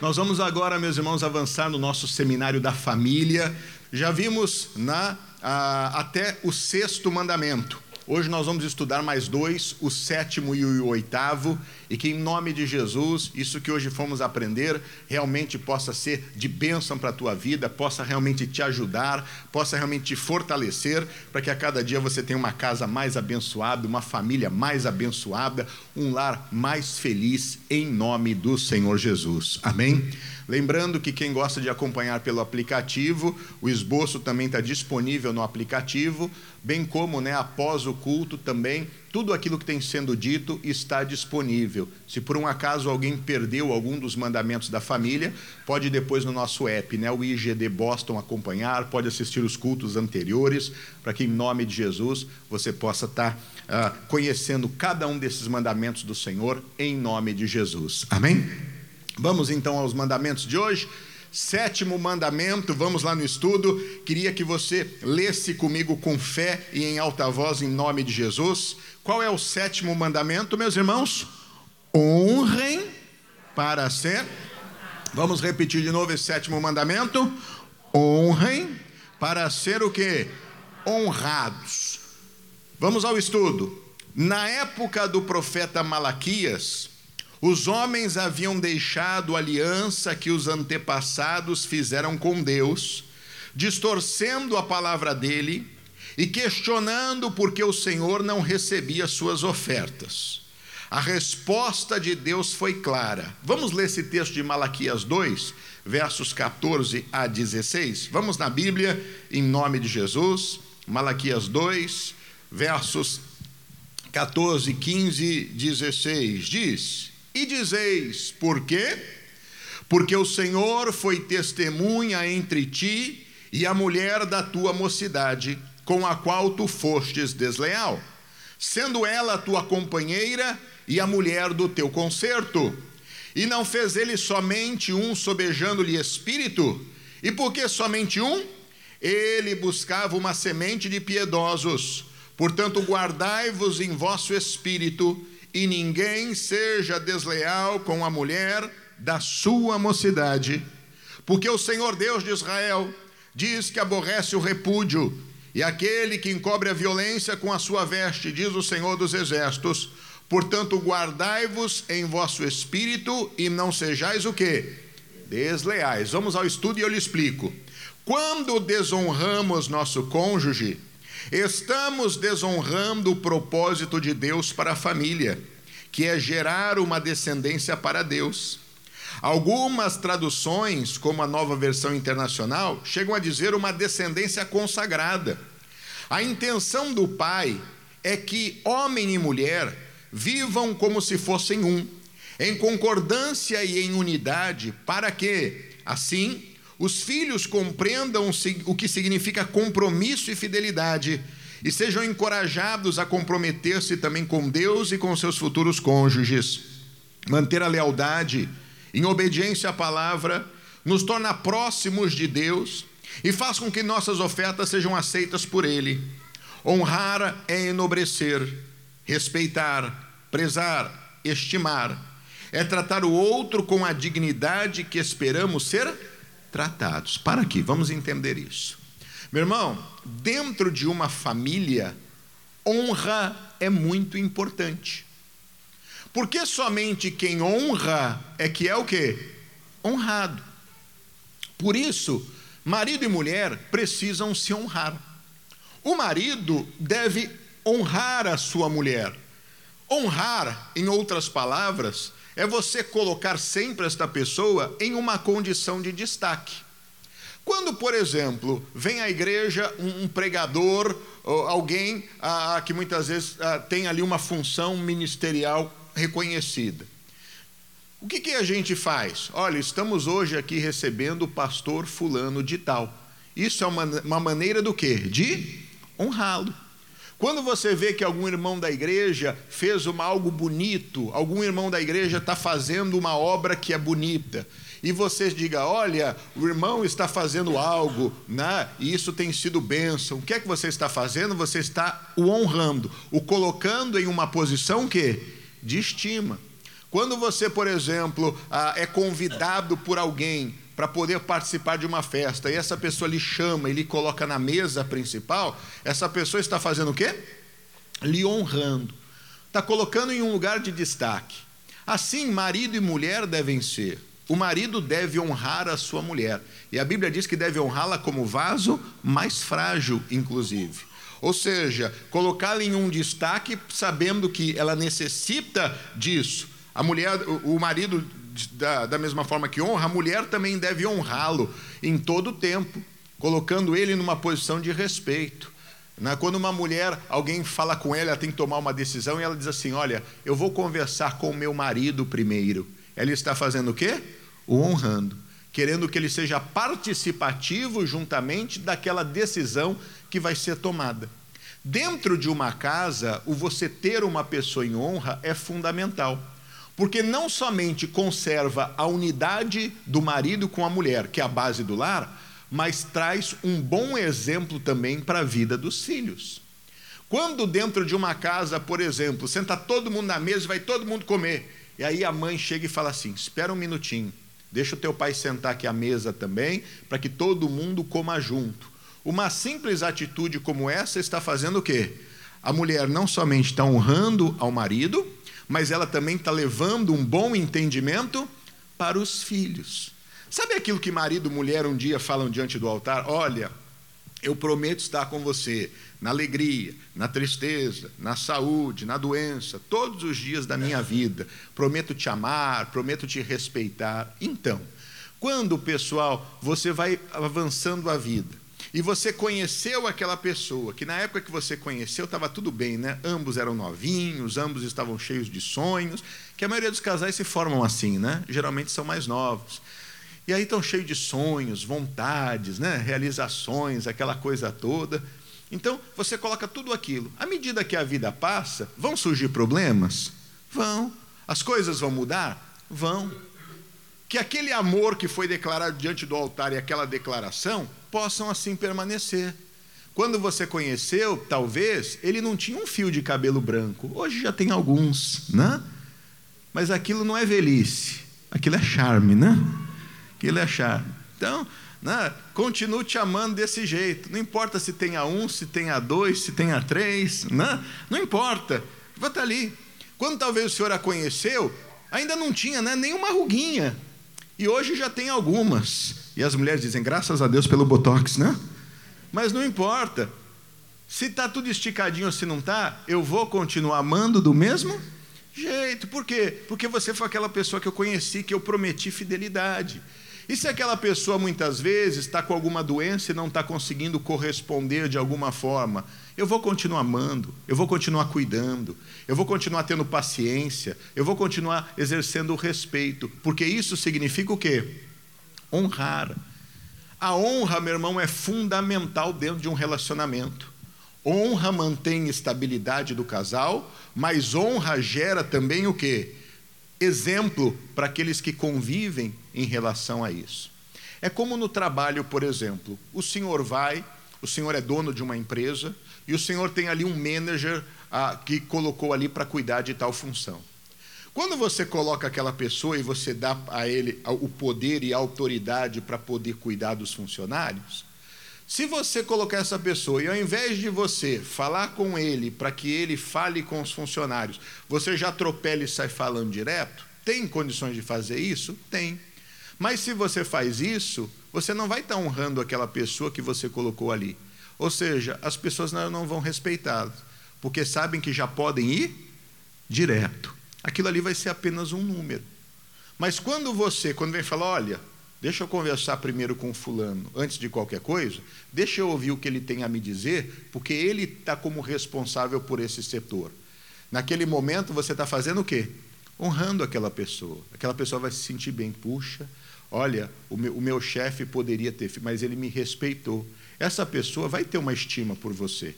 Nós vamos agora, meus irmãos, avançar no nosso seminário da família. Já vimos na, a, até o sexto mandamento. Hoje nós vamos estudar mais dois, o sétimo e o oitavo, e que em nome de Jesus, isso que hoje fomos aprender, realmente possa ser de bênção para a tua vida, possa realmente te ajudar, possa realmente te fortalecer, para que a cada dia você tenha uma casa mais abençoada, uma família mais abençoada, um lar mais feliz, em nome do Senhor Jesus. Amém? Lembrando que quem gosta de acompanhar pelo aplicativo, o esboço também está disponível no aplicativo, bem como né, após o culto também, tudo aquilo que tem sendo dito está disponível. Se por um acaso alguém perdeu algum dos mandamentos da família, pode depois no nosso app, né, o IGD Boston, acompanhar, pode assistir os cultos anteriores, para que em nome de Jesus você possa estar tá, uh, conhecendo cada um desses mandamentos do Senhor, em nome de Jesus. Amém? Vamos então aos mandamentos de hoje. Sétimo mandamento, vamos lá no estudo. Queria que você lesse comigo com fé e em alta voz, em nome de Jesus. Qual é o sétimo mandamento, meus irmãos? Honrem para ser. Vamos repetir de novo esse sétimo mandamento. Honrem para ser o que? Honrados. Vamos ao estudo. Na época do profeta Malaquias, os homens haviam deixado a aliança que os antepassados fizeram com Deus, distorcendo a palavra dele e questionando por que o Senhor não recebia suas ofertas. A resposta de Deus foi clara. Vamos ler esse texto de Malaquias 2, versos 14 a 16. Vamos na Bíblia, em nome de Jesus. Malaquias 2, versos 14, 15, 16. Diz: e dizeis: Por quê? Porque o Senhor foi testemunha entre ti e a mulher da tua mocidade, com a qual tu fostes desleal, sendo ela tua companheira e a mulher do teu concerto. E não fez ele somente um sobejando-lhe espírito? E por que somente um? Ele buscava uma semente de piedosos. Portanto, guardai-vos em vosso espírito e ninguém seja desleal com a mulher da sua mocidade, porque o Senhor Deus de Israel diz que aborrece o repúdio, e aquele que encobre a violência com a sua veste, diz o Senhor dos Exércitos. Portanto, guardai-vos em vosso espírito e não sejais o que? Desleais. Vamos ao estudo e eu lhe explico. Quando desonramos nosso cônjuge, Estamos desonrando o propósito de Deus para a família, que é gerar uma descendência para Deus. Algumas traduções, como a nova versão internacional, chegam a dizer uma descendência consagrada. A intenção do pai é que homem e mulher vivam como se fossem um, em concordância e em unidade, para que, assim, os filhos compreendam o que significa compromisso e fidelidade e sejam encorajados a comprometer-se também com Deus e com seus futuros cônjuges. Manter a lealdade em obediência à palavra nos torna próximos de Deus e faz com que nossas ofertas sejam aceitas por Ele. Honrar é enobrecer, respeitar, prezar, estimar, é tratar o outro com a dignidade que esperamos ser tratados. Para aqui, vamos entender isso. Meu irmão, dentro de uma família, honra é muito importante. Porque somente quem honra é que é o que? Honrado. Por isso, marido e mulher precisam se honrar. O marido deve honrar a sua mulher. Honrar, em outras palavras, é você colocar sempre esta pessoa em uma condição de destaque. Quando, por exemplo, vem à igreja um, pregador, alguém ah, que muitas vezes ah, tem ali uma função ministerial reconhecida, o que, que a gente faz? Olha, estamos hoje aqui recebendo o pastor fulano de tal. Isso é uma, uma maneira do quê? De honrá-lo. Quando você vê que algum irmão da igreja fez uma, algo bonito, algum irmão da igreja está fazendo uma obra que é bonita, e você diga: olha, o irmão está fazendo algo, né? e isso tem sido bênção. O que é que você está fazendo? Você está o honrando, o colocando em uma posição que de estima. Quando você, por exemplo, ah, é convidado por alguém para poder participar de uma festa e essa pessoa lhe chama e lhe coloca na mesa principal, essa pessoa está fazendo o quê? Lhe honrando. Está colocando em um lugar de destaque. Assim, marido e mulher devem ser. O marido deve honrar a sua mulher. E a Bíblia diz que deve honrá-la como vaso mais frágil, inclusive. Ou seja, colocá-la em um destaque sabendo que ela necessita disso. A mulher, o marido da, da mesma forma que honra, a mulher também deve honrá-lo em todo o tempo, colocando ele numa posição de respeito. Quando uma mulher, alguém fala com ela, ela tem que tomar uma decisão e ela diz assim: Olha, eu vou conversar com o meu marido primeiro. Ela está fazendo o quê? O honrando, querendo que ele seja participativo juntamente daquela decisão que vai ser tomada. Dentro de uma casa, o você ter uma pessoa em honra é fundamental. Porque não somente conserva a unidade do marido com a mulher, que é a base do lar, mas traz um bom exemplo também para a vida dos filhos. Quando dentro de uma casa, por exemplo, senta todo mundo na mesa e vai todo mundo comer, e aí a mãe chega e fala assim: espera um minutinho, deixa o teu pai sentar aqui à mesa também, para que todo mundo coma junto. Uma simples atitude como essa está fazendo o quê? A mulher não somente está honrando ao marido, mas ela também está levando um bom entendimento para os filhos. Sabe aquilo que marido e mulher um dia falam diante do altar? Olha, eu prometo estar com você na alegria, na tristeza, na saúde, na doença, todos os dias da minha vida. Prometo te amar, prometo te respeitar. Então, quando, pessoal, você vai avançando a vida, e você conheceu aquela pessoa, que na época que você conheceu estava tudo bem, né? Ambos eram novinhos, ambos estavam cheios de sonhos, que a maioria dos casais se formam assim, né? Geralmente são mais novos. E aí estão cheios de sonhos, vontades, né? realizações, aquela coisa toda. Então, você coloca tudo aquilo. À medida que a vida passa, vão surgir problemas? Vão. As coisas vão mudar? Vão. Que aquele amor que foi declarado diante do altar e aquela declaração possam assim permanecer. Quando você conheceu, talvez, ele não tinha um fio de cabelo branco. Hoje já tem alguns, né? Mas aquilo não é velhice, aquilo é charme, né? Aquilo é charme. Então, né, continuo te amando desse jeito. Não importa se tenha um, se tenha dois, se tenha três, né? não importa. Vai estar ali. Quando talvez o senhor a conheceu, ainda não tinha né, nenhuma ruguinha. E hoje já tem algumas. E as mulheres dizem, graças a Deus pelo botox, né? Mas não importa. Se está tudo esticadinho ou se não está, eu vou continuar amando do mesmo jeito. Por quê? Porque você foi aquela pessoa que eu conheci, que eu prometi fidelidade. E se aquela pessoa muitas vezes está com alguma doença e não está conseguindo corresponder de alguma forma, eu vou continuar amando, eu vou continuar cuidando, eu vou continuar tendo paciência, eu vou continuar exercendo o respeito, porque isso significa o quê? honrar. A honra, meu irmão, é fundamental dentro de um relacionamento. Honra mantém estabilidade do casal, mas honra gera também o quê? Exemplo para aqueles que convivem em relação a isso. É como no trabalho, por exemplo. O senhor vai, o senhor é dono de uma empresa e o senhor tem ali um manager ah, que colocou ali para cuidar de tal função. Quando você coloca aquela pessoa e você dá a ele o poder e a autoridade para poder cuidar dos funcionários, se você colocar essa pessoa e ao invés de você falar com ele para que ele fale com os funcionários, você já atropela e sai falando direto, tem condições de fazer isso? Tem. Mas se você faz isso, você não vai estar honrando aquela pessoa que você colocou ali. Ou seja, as pessoas não vão respeitá-lo, porque sabem que já podem ir direto aquilo ali vai ser apenas um número. Mas quando você, quando vem falar, olha, deixa eu conversar primeiro com fulano, antes de qualquer coisa, deixa eu ouvir o que ele tem a me dizer, porque ele está como responsável por esse setor. Naquele momento você está fazendo o quê? Honrando aquela pessoa. Aquela pessoa vai se sentir bem, puxa, olha, o meu, o meu chefe poderia ter, mas ele me respeitou. Essa pessoa vai ter uma estima por você.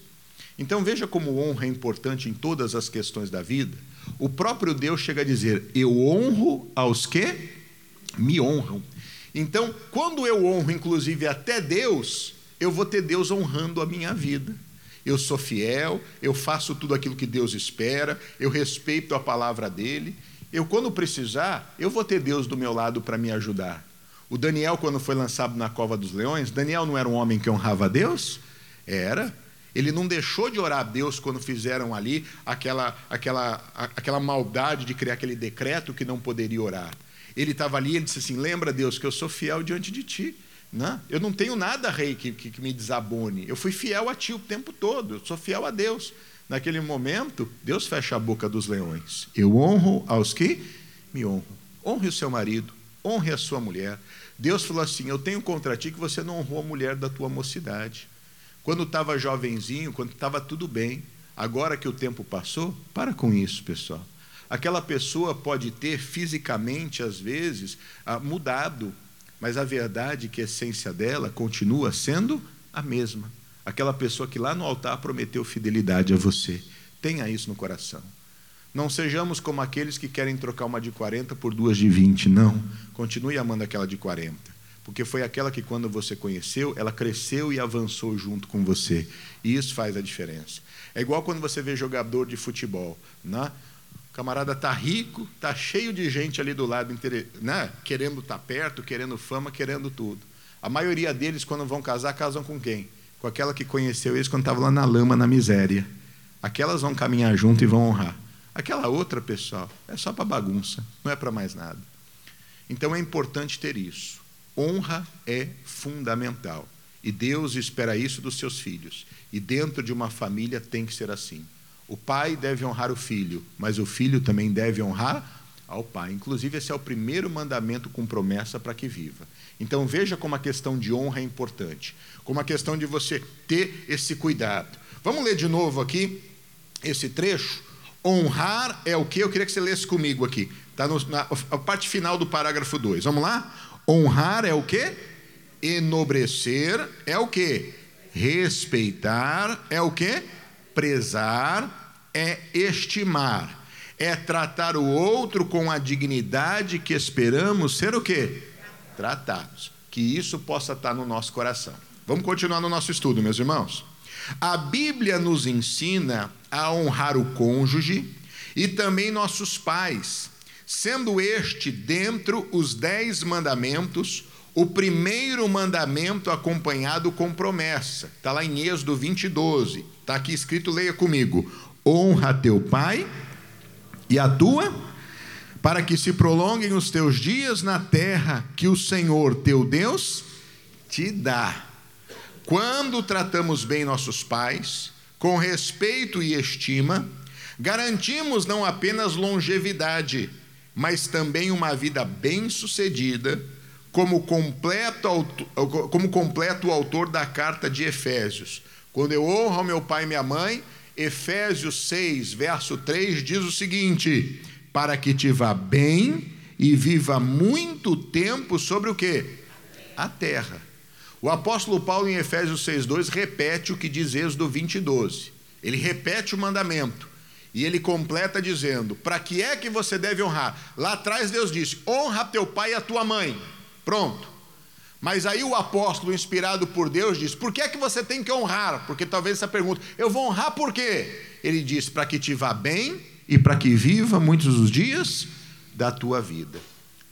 Então veja como honra é importante em todas as questões da vida. O próprio Deus chega a dizer: Eu honro aos que me honram. Então, quando eu honro, inclusive até Deus, eu vou ter Deus honrando a minha vida. Eu sou fiel, eu faço tudo aquilo que Deus espera, eu respeito a palavra dele. eu quando precisar, eu vou ter Deus do meu lado para me ajudar. O Daniel, quando foi lançado na cova dos leões, Daniel não era um homem que honrava a Deus? Era. Ele não deixou de orar a Deus quando fizeram ali aquela, aquela, aquela maldade de criar aquele decreto que não poderia orar. Ele estava ali, ele disse assim: Lembra, Deus, que eu sou fiel diante de ti. Não, né? eu não tenho nada, rei, que, que, que me desabone. Eu fui fiel a ti o tempo todo, eu sou fiel a Deus. Naquele momento, Deus fecha a boca dos leões. Eu honro aos que me honram. Honre o seu marido, honre a sua mulher. Deus falou assim: Eu tenho contra ti que você não honrou a mulher da tua mocidade. Quando estava jovenzinho, quando estava tudo bem, agora que o tempo passou, para com isso, pessoal. Aquela pessoa pode ter fisicamente, às vezes, ah, mudado, mas a verdade é que a essência dela continua sendo a mesma. Aquela pessoa que lá no altar prometeu fidelidade a você. Tenha isso no coração. Não sejamos como aqueles que querem trocar uma de 40 por duas de 20. Não. Continue amando aquela de 40 porque foi aquela que, quando você conheceu, ela cresceu e avançou junto com você. E isso faz a diferença. É igual quando você vê jogador de futebol. Né? O camarada está rico, está cheio de gente ali do lado, né? querendo estar tá perto, querendo fama, querendo tudo. A maioria deles, quando vão casar, casam com quem? Com aquela que conheceu eles quando estava lá na lama, na miséria. Aquelas vão caminhar junto e vão honrar. Aquela outra, pessoal, é só para bagunça, não é para mais nada. Então é importante ter isso. Honra é fundamental. E Deus espera isso dos seus filhos. E dentro de uma família tem que ser assim. O pai deve honrar o filho, mas o filho também deve honrar ao pai. Inclusive, esse é o primeiro mandamento com promessa para que viva. Então, veja como a questão de honra é importante, como a questão de você ter esse cuidado. Vamos ler de novo aqui esse trecho? Honrar é o que? Eu queria que você lesse comigo aqui. Está na a parte final do parágrafo 2. Vamos lá? Honrar é o que? Enobrecer é o que? Respeitar é o que? Prezar é estimar. É tratar o outro com a dignidade que esperamos ser o que? Tratados. Que isso possa estar no nosso coração. Vamos continuar no nosso estudo, meus irmãos. A Bíblia nos ensina a honrar o cônjuge e também nossos pais sendo este dentro os dez mandamentos, o primeiro mandamento acompanhado com promessa. Está lá em Êxodo 20, 12. Está aqui escrito, leia comigo: honra teu pai e a tua, para que se prolonguem os teus dias na terra que o Senhor teu Deus te dá. Quando tratamos bem nossos pais, com respeito e estima, garantimos não apenas longevidade, mas também uma vida bem-sucedida, como completo, como completo o autor da carta de Efésios. Quando eu honro meu pai e minha mãe, Efésios 6, verso 3 diz o seguinte: para que te vá bem e viva muito tempo sobre o que? A terra. O apóstolo Paulo, em Efésios 6,2, repete o que diz Êxodo 20, 12. Ele repete o mandamento. E ele completa dizendo: Para que é que você deve honrar? Lá atrás Deus disse: Honra teu pai e a tua mãe. Pronto. Mas aí o apóstolo, inspirado por Deus, diz: Por que é que você tem que honrar? Porque talvez essa pergunta: Eu vou honrar por quê? Ele diz: Para que te vá bem e para que viva muitos dos dias da tua vida.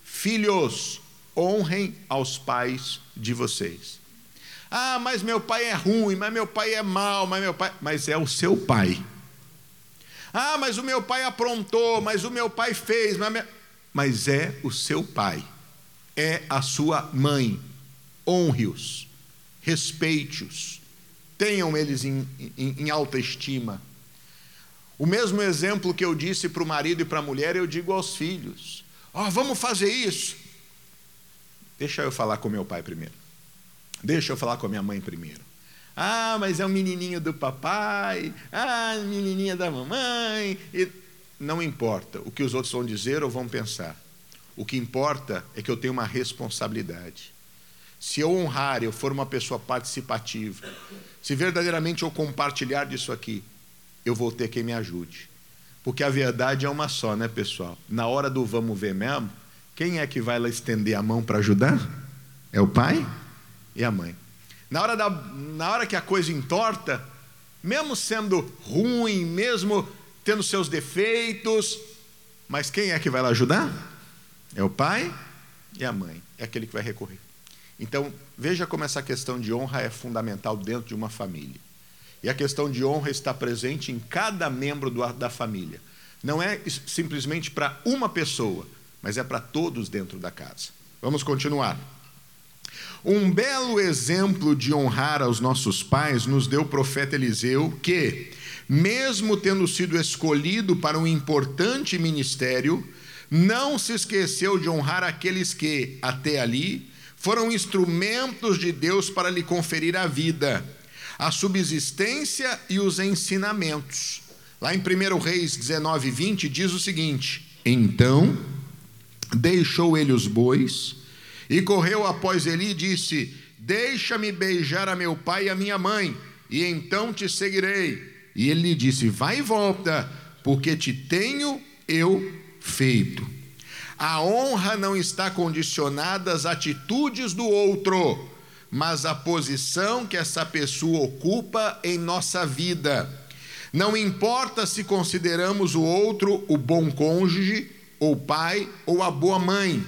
Filhos, honrem aos pais de vocês. Ah, mas meu pai é ruim, mas meu pai é mau, mas meu pai. Mas é o seu pai. Ah, mas o meu pai aprontou, mas o meu pai fez. Mas, mas é o seu pai, é a sua mãe. Honre-os, respeite-os, tenham eles em, em, em alta estima. O mesmo exemplo que eu disse para o marido e para a mulher, eu digo aos filhos: Ó, oh, vamos fazer isso. Deixa eu falar com meu pai primeiro. Deixa eu falar com a minha mãe primeiro. Ah, mas é o menininho do papai. Ah, menininha da mamãe. E não importa o que os outros vão dizer ou vão pensar. O que importa é que eu tenho uma responsabilidade. Se eu honrar, eu for uma pessoa participativa, se verdadeiramente eu compartilhar disso aqui, eu vou ter quem me ajude. Porque a verdade é uma só, né, pessoal? Na hora do vamos ver mesmo, quem é que vai lá estender a mão para ajudar? É o pai e a mãe. Na hora, da, na hora que a coisa entorta, mesmo sendo ruim, mesmo tendo seus defeitos, Mas quem é que vai lá ajudar? É o pai e a mãe. É aquele que vai recorrer. Então, veja como essa questão de honra é fundamental dentro de uma família. E a questão de honra está presente em cada membro do, da família. Não é simplesmente para uma pessoa, mas é para todos dentro da casa. Vamos continuar. Um belo exemplo de honrar aos nossos pais nos deu o profeta Eliseu, que, mesmo tendo sido escolhido para um importante ministério, não se esqueceu de honrar aqueles que, até ali, foram instrumentos de Deus para lhe conferir a vida, a subsistência e os ensinamentos. Lá em 1 Reis 19, 20, diz o seguinte: Então deixou ele os bois e correu após ele e disse: Deixa-me beijar a meu pai e a minha mãe, e então te seguirei. E ele lhe disse: Vai e volta, porque te tenho eu feito. A honra não está condicionada às atitudes do outro, mas à posição que essa pessoa ocupa em nossa vida. Não importa se consideramos o outro o bom cônjuge, ou pai, ou a boa mãe,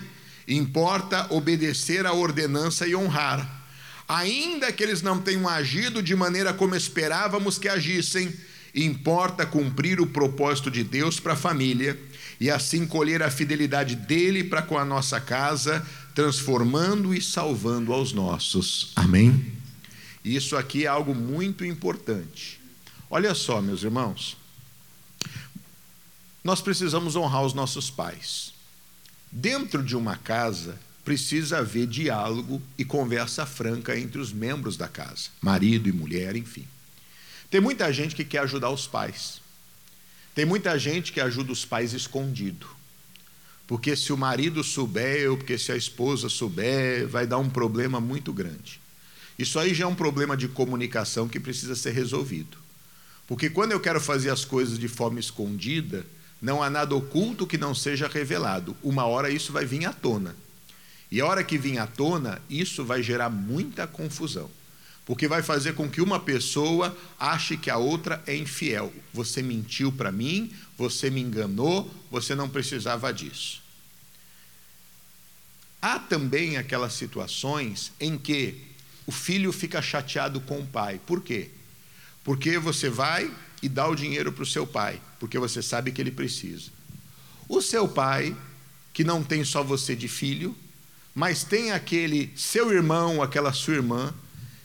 importa obedecer à ordenança e honrar. Ainda que eles não tenham agido de maneira como esperávamos que agissem, importa cumprir o propósito de Deus para a família e assim colher a fidelidade dele para com a nossa casa, transformando e salvando aos nossos. Amém? Isso aqui é algo muito importante. Olha só, meus irmãos, nós precisamos honrar os nossos pais. Dentro de uma casa, precisa haver diálogo e conversa franca entre os membros da casa, marido e mulher, enfim. Tem muita gente que quer ajudar os pais. Tem muita gente que ajuda os pais escondido. Porque se o marido souber, ou porque se a esposa souber, vai dar um problema muito grande. Isso aí já é um problema de comunicação que precisa ser resolvido. Porque quando eu quero fazer as coisas de forma escondida, não há nada oculto que não seja revelado. Uma hora isso vai vir à tona. E a hora que vir à tona, isso vai gerar muita confusão porque vai fazer com que uma pessoa ache que a outra é infiel. Você mentiu para mim, você me enganou, você não precisava disso. Há também aquelas situações em que o filho fica chateado com o pai. Por quê? Porque você vai e dá o dinheiro para o seu pai, porque você sabe que ele precisa. O seu pai, que não tem só você de filho, mas tem aquele seu irmão, aquela sua irmã,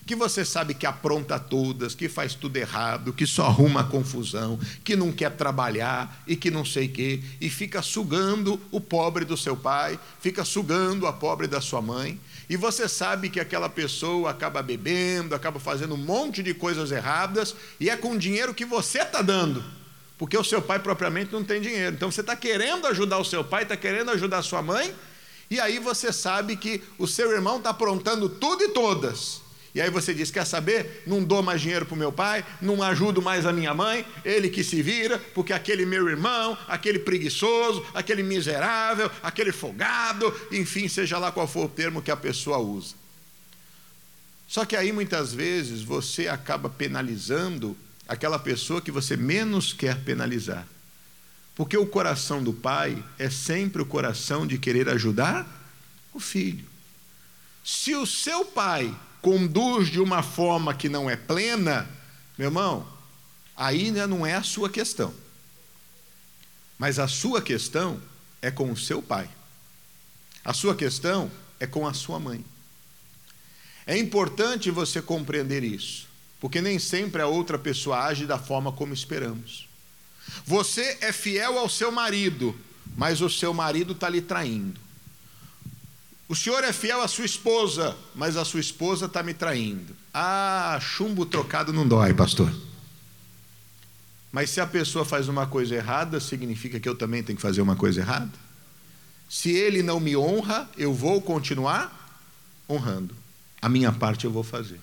que você sabe que apronta todas, que faz tudo errado, que só arruma confusão, que não quer trabalhar e que não sei quê, e fica sugando o pobre do seu pai, fica sugando a pobre da sua mãe, e você sabe que aquela pessoa acaba bebendo, acaba fazendo um monte de coisas erradas, e é com o dinheiro que você está dando, porque o seu pai propriamente não tem dinheiro. Então você está querendo ajudar o seu pai, está querendo ajudar a sua mãe, e aí você sabe que o seu irmão está aprontando tudo e todas e aí você diz: quer saber? Não dou mais dinheiro para o meu pai, não ajudo mais a minha mãe, ele que se vira, porque aquele meu irmão, aquele preguiçoso, aquele miserável, aquele folgado, enfim, seja lá qual for o termo que a pessoa usa. Só que aí muitas vezes você acaba penalizando aquela pessoa que você menos quer penalizar. Porque o coração do pai é sempre o coração de querer ajudar o filho. Se o seu pai conduz de uma forma que não é plena, meu irmão, ainda não é a sua questão. Mas a sua questão é com o seu pai. A sua questão é com a sua mãe. É importante você compreender isso, porque nem sempre a outra pessoa age da forma como esperamos. Você é fiel ao seu marido, mas o seu marido está lhe traindo. O senhor é fiel à sua esposa, mas a sua esposa está me traindo. Ah, chumbo trocado não dói, pastor. Mas se a pessoa faz uma coisa errada, significa que eu também tenho que fazer uma coisa errada? Se ele não me honra, eu vou continuar honrando. A minha parte eu vou fazer.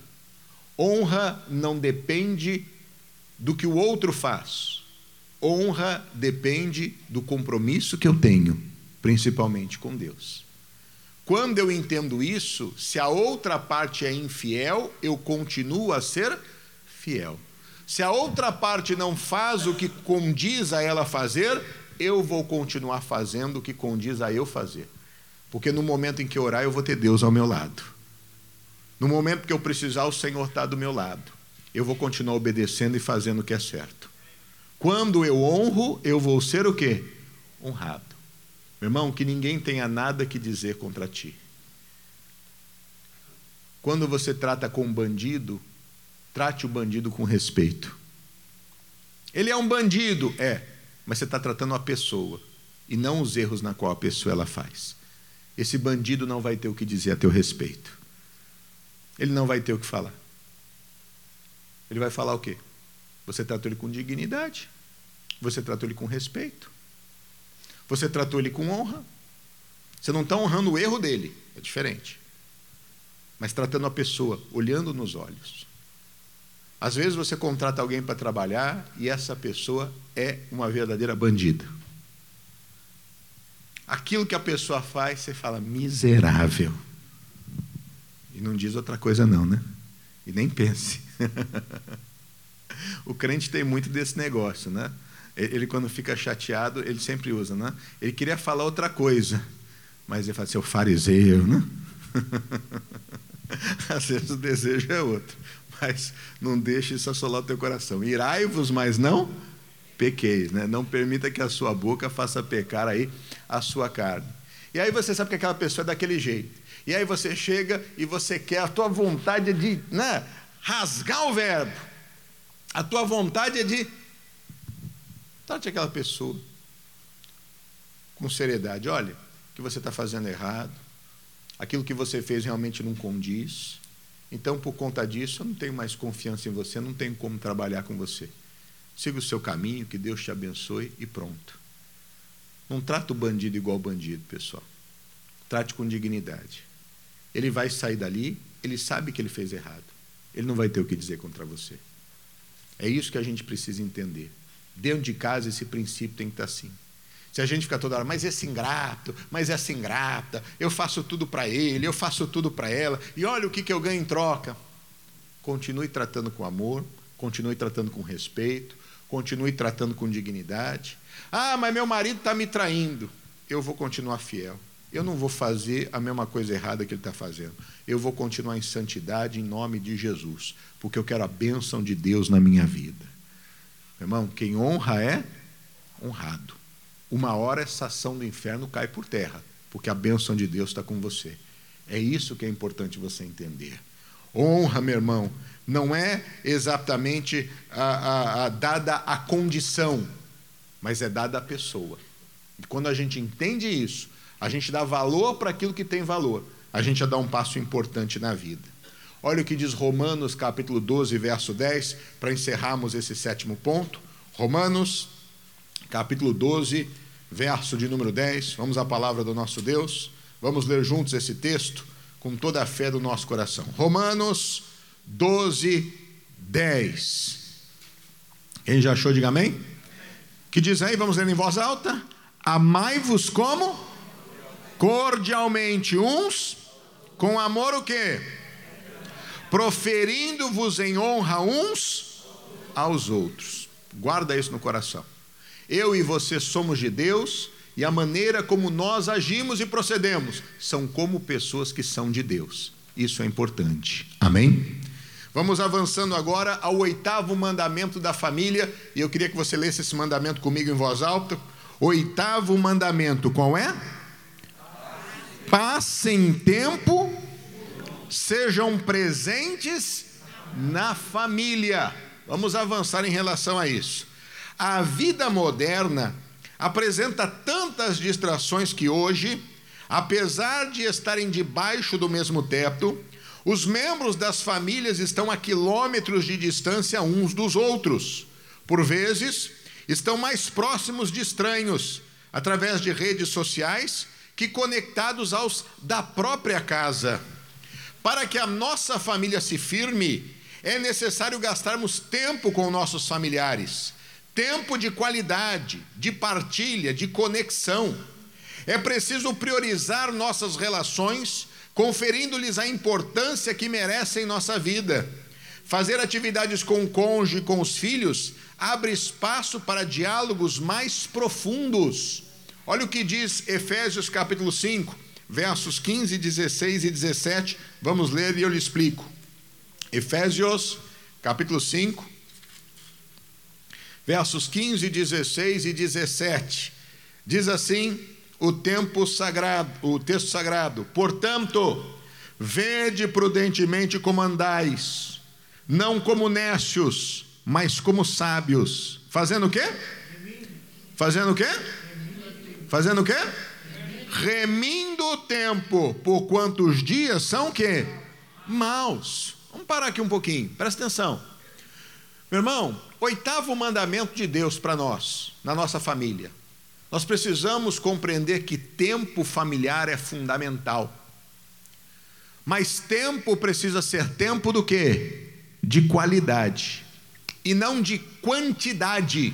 Honra não depende do que o outro faz. Honra depende do compromisso que eu tenho, principalmente com Deus. Quando eu entendo isso, se a outra parte é infiel, eu continuo a ser fiel. Se a outra parte não faz o que condiz a ela fazer, eu vou continuar fazendo o que condiz a eu fazer. Porque no momento em que orar, eu vou ter Deus ao meu lado. No momento que eu precisar, o Senhor está do meu lado. Eu vou continuar obedecendo e fazendo o que é certo. Quando eu honro, eu vou ser o quê? Honrado. Meu irmão, que ninguém tenha nada que dizer contra ti. Quando você trata com um bandido, trate o bandido com respeito. Ele é um bandido, é, mas você está tratando a pessoa e não os erros na qual a pessoa ela faz. Esse bandido não vai ter o que dizer a teu respeito. Ele não vai ter o que falar. Ele vai falar o quê? Você tratou ele com dignidade. Você tratou ele com respeito. Você tratou ele com honra. Você não está honrando o erro dele. É diferente. Mas tratando a pessoa, olhando nos olhos. Às vezes você contrata alguém para trabalhar e essa pessoa é uma verdadeira bandida. Aquilo que a pessoa faz, você fala, miserável. E não diz outra coisa, não, né? E nem pense. o crente tem muito desse negócio, né? Ele, quando fica chateado, ele sempre usa, né? Ele queria falar outra coisa, mas ele fala, seu fariseu, né? Às vezes o desejo é outro mas não deixe isso assolar o teu coração. Irai-vos, mas não pequeis, né? Não permita que a sua boca faça pecar aí a sua carne. E aí você sabe que aquela pessoa é daquele jeito. E aí você chega e você quer a tua vontade é de, né, rasgar o verbo. A tua vontade é de trate aquela pessoa com seriedade. Olha, o que você está fazendo errado. Aquilo que você fez realmente não condiz. Então, por conta disso, eu não tenho mais confiança em você, não tenho como trabalhar com você. Siga o seu caminho, que Deus te abençoe e pronto. Não trata o bandido igual bandido, pessoal. Trate com dignidade. Ele vai sair dali, ele sabe que ele fez errado. Ele não vai ter o que dizer contra você. É isso que a gente precisa entender. Dentro de casa, esse princípio tem que estar assim. Se a gente ficar toda hora, mas esse ingrato, mas essa ingrata, eu faço tudo para ele, eu faço tudo para ela, e olha o que, que eu ganho em troca. Continue tratando com amor, continue tratando com respeito, continue tratando com dignidade. Ah, mas meu marido está me traindo. Eu vou continuar fiel. Eu não vou fazer a mesma coisa errada que ele está fazendo. Eu vou continuar em santidade em nome de Jesus, porque eu quero a bênção de Deus na minha vida. Meu irmão, quem honra é honrado uma hora essa ação do inferno cai por terra, porque a bênção de Deus está com você. É isso que é importante você entender. Honra, meu irmão, não é exatamente a, a, a, dada a condição, mas é dada a pessoa. E quando a gente entende isso, a gente dá valor para aquilo que tem valor, a gente já dá um passo importante na vida. Olha o que diz Romanos capítulo 12, verso 10, para encerrarmos esse sétimo ponto. Romanos capítulo 12, verso de número 10. Vamos à palavra do nosso Deus. Vamos ler juntos esse texto com toda a fé do nosso coração. Romanos 12, 10. Quem já achou, diga amém. Que diz aí, vamos ler em voz alta: Amai-vos como? Cordialmente uns, com amor o quê? Proferindo-vos em honra uns aos outros. Guarda isso no coração. Eu e você somos de Deus e a maneira como nós agimos e procedemos são como pessoas que são de Deus. Isso é importante. Amém? Vamos avançando agora ao oitavo mandamento da família, e eu queria que você lesse esse mandamento comigo em voz alta. Oitavo mandamento, qual é? Passem tempo, sejam presentes na família. Vamos avançar em relação a isso. A vida moderna apresenta tantas distrações que hoje, apesar de estarem debaixo do mesmo teto, os membros das famílias estão a quilômetros de distância uns dos outros. Por vezes, estão mais próximos de estranhos, através de redes sociais, que conectados aos da própria casa. Para que a nossa família se firme, é necessário gastarmos tempo com nossos familiares tempo de qualidade, de partilha, de conexão. É preciso priorizar nossas relações, conferindo-lhes a importância que merecem em nossa vida. Fazer atividades com o cônjuge, com os filhos, abre espaço para diálogos mais profundos. Olha o que diz Efésios capítulo 5, versos 15, 16 e 17. Vamos ler e eu lhe explico. Efésios capítulo 5, versos 15, 16 e 17. Diz assim o tempo sagrado, o texto sagrado: Portanto, vede prudentemente como andais não como nécios, mas como sábios. Fazendo o quê? Fazendo o quê? Fazendo o quê? Remindo o tempo, por quantos dias são o quê? Maus. Vamos parar aqui um pouquinho, presta atenção. Meu irmão, oitavo mandamento de Deus para nós, na nossa família. Nós precisamos compreender que tempo familiar é fundamental. Mas tempo precisa ser tempo do quê? de qualidade e não de quantidade.